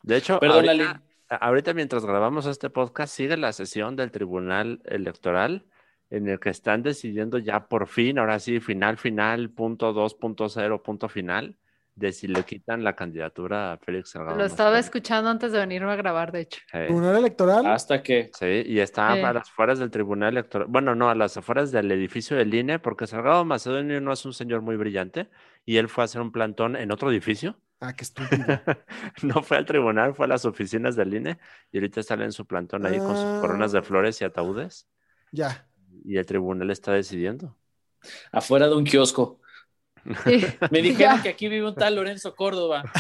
De hecho, Perdón, ahorita, ahorita mientras grabamos este podcast, sigue la sesión del Tribunal Electoral en el que están decidiendo ya por fin, ahora sí, final, final, punto 2.0, punto final, de si le quitan la candidatura a Félix Salgado. Lo estaba escuchando antes de venirme a grabar, de hecho. Sí. Tribunal Electoral. Hasta que. Sí, y está Sí. a las afueras del Tribunal Electoral. Bueno, no, a las afueras del edificio del INE, porque Salgado Macedonio no es un señor muy brillante y él fue a hacer un plantón en otro edificio. Ah, qué [LAUGHS] estúpido. No fue al tribunal, fue a las oficinas del INE y ahorita está en su plantón ahí con sus coronas de Ah. flores y ataúdes ya. y el tribunal está decidiendo. afuera de un kiosco. Sí. [LAUGHS] Me dijeron Ya. que aquí vive un tal Lorenzo Córdoba. [LAUGHS]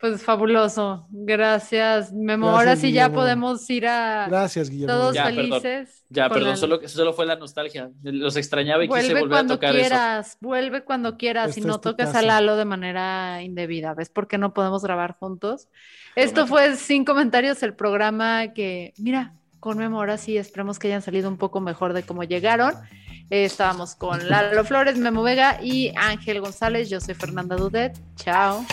Pues fabuloso. Gracias, Memo. Gracias, Ahora sí ya podemos ir a Gracias, Guillermo. todos Ya, perdón. felices. Ya, perdón, la- solo, solo fue la nostalgia. Los extrañaba y quise Vuelve volver a cuando tocar eso. quieras, vuelve cuando quieras y no toques a. Lalo de manera indebida. ¿Ves por qué no podemos grabar juntos? Esto fue Sin Comentarios, el programa que, mira, con Memo sí, esperemos que hayan salido un poco mejor de cómo llegaron. Eh, estábamos con Lalo Flores, Memo Vega y Ángel González. Yo soy Fernanda Dudet. Chao.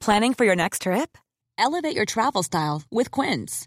Planning for your next trip? Elevate your travel style with Quince.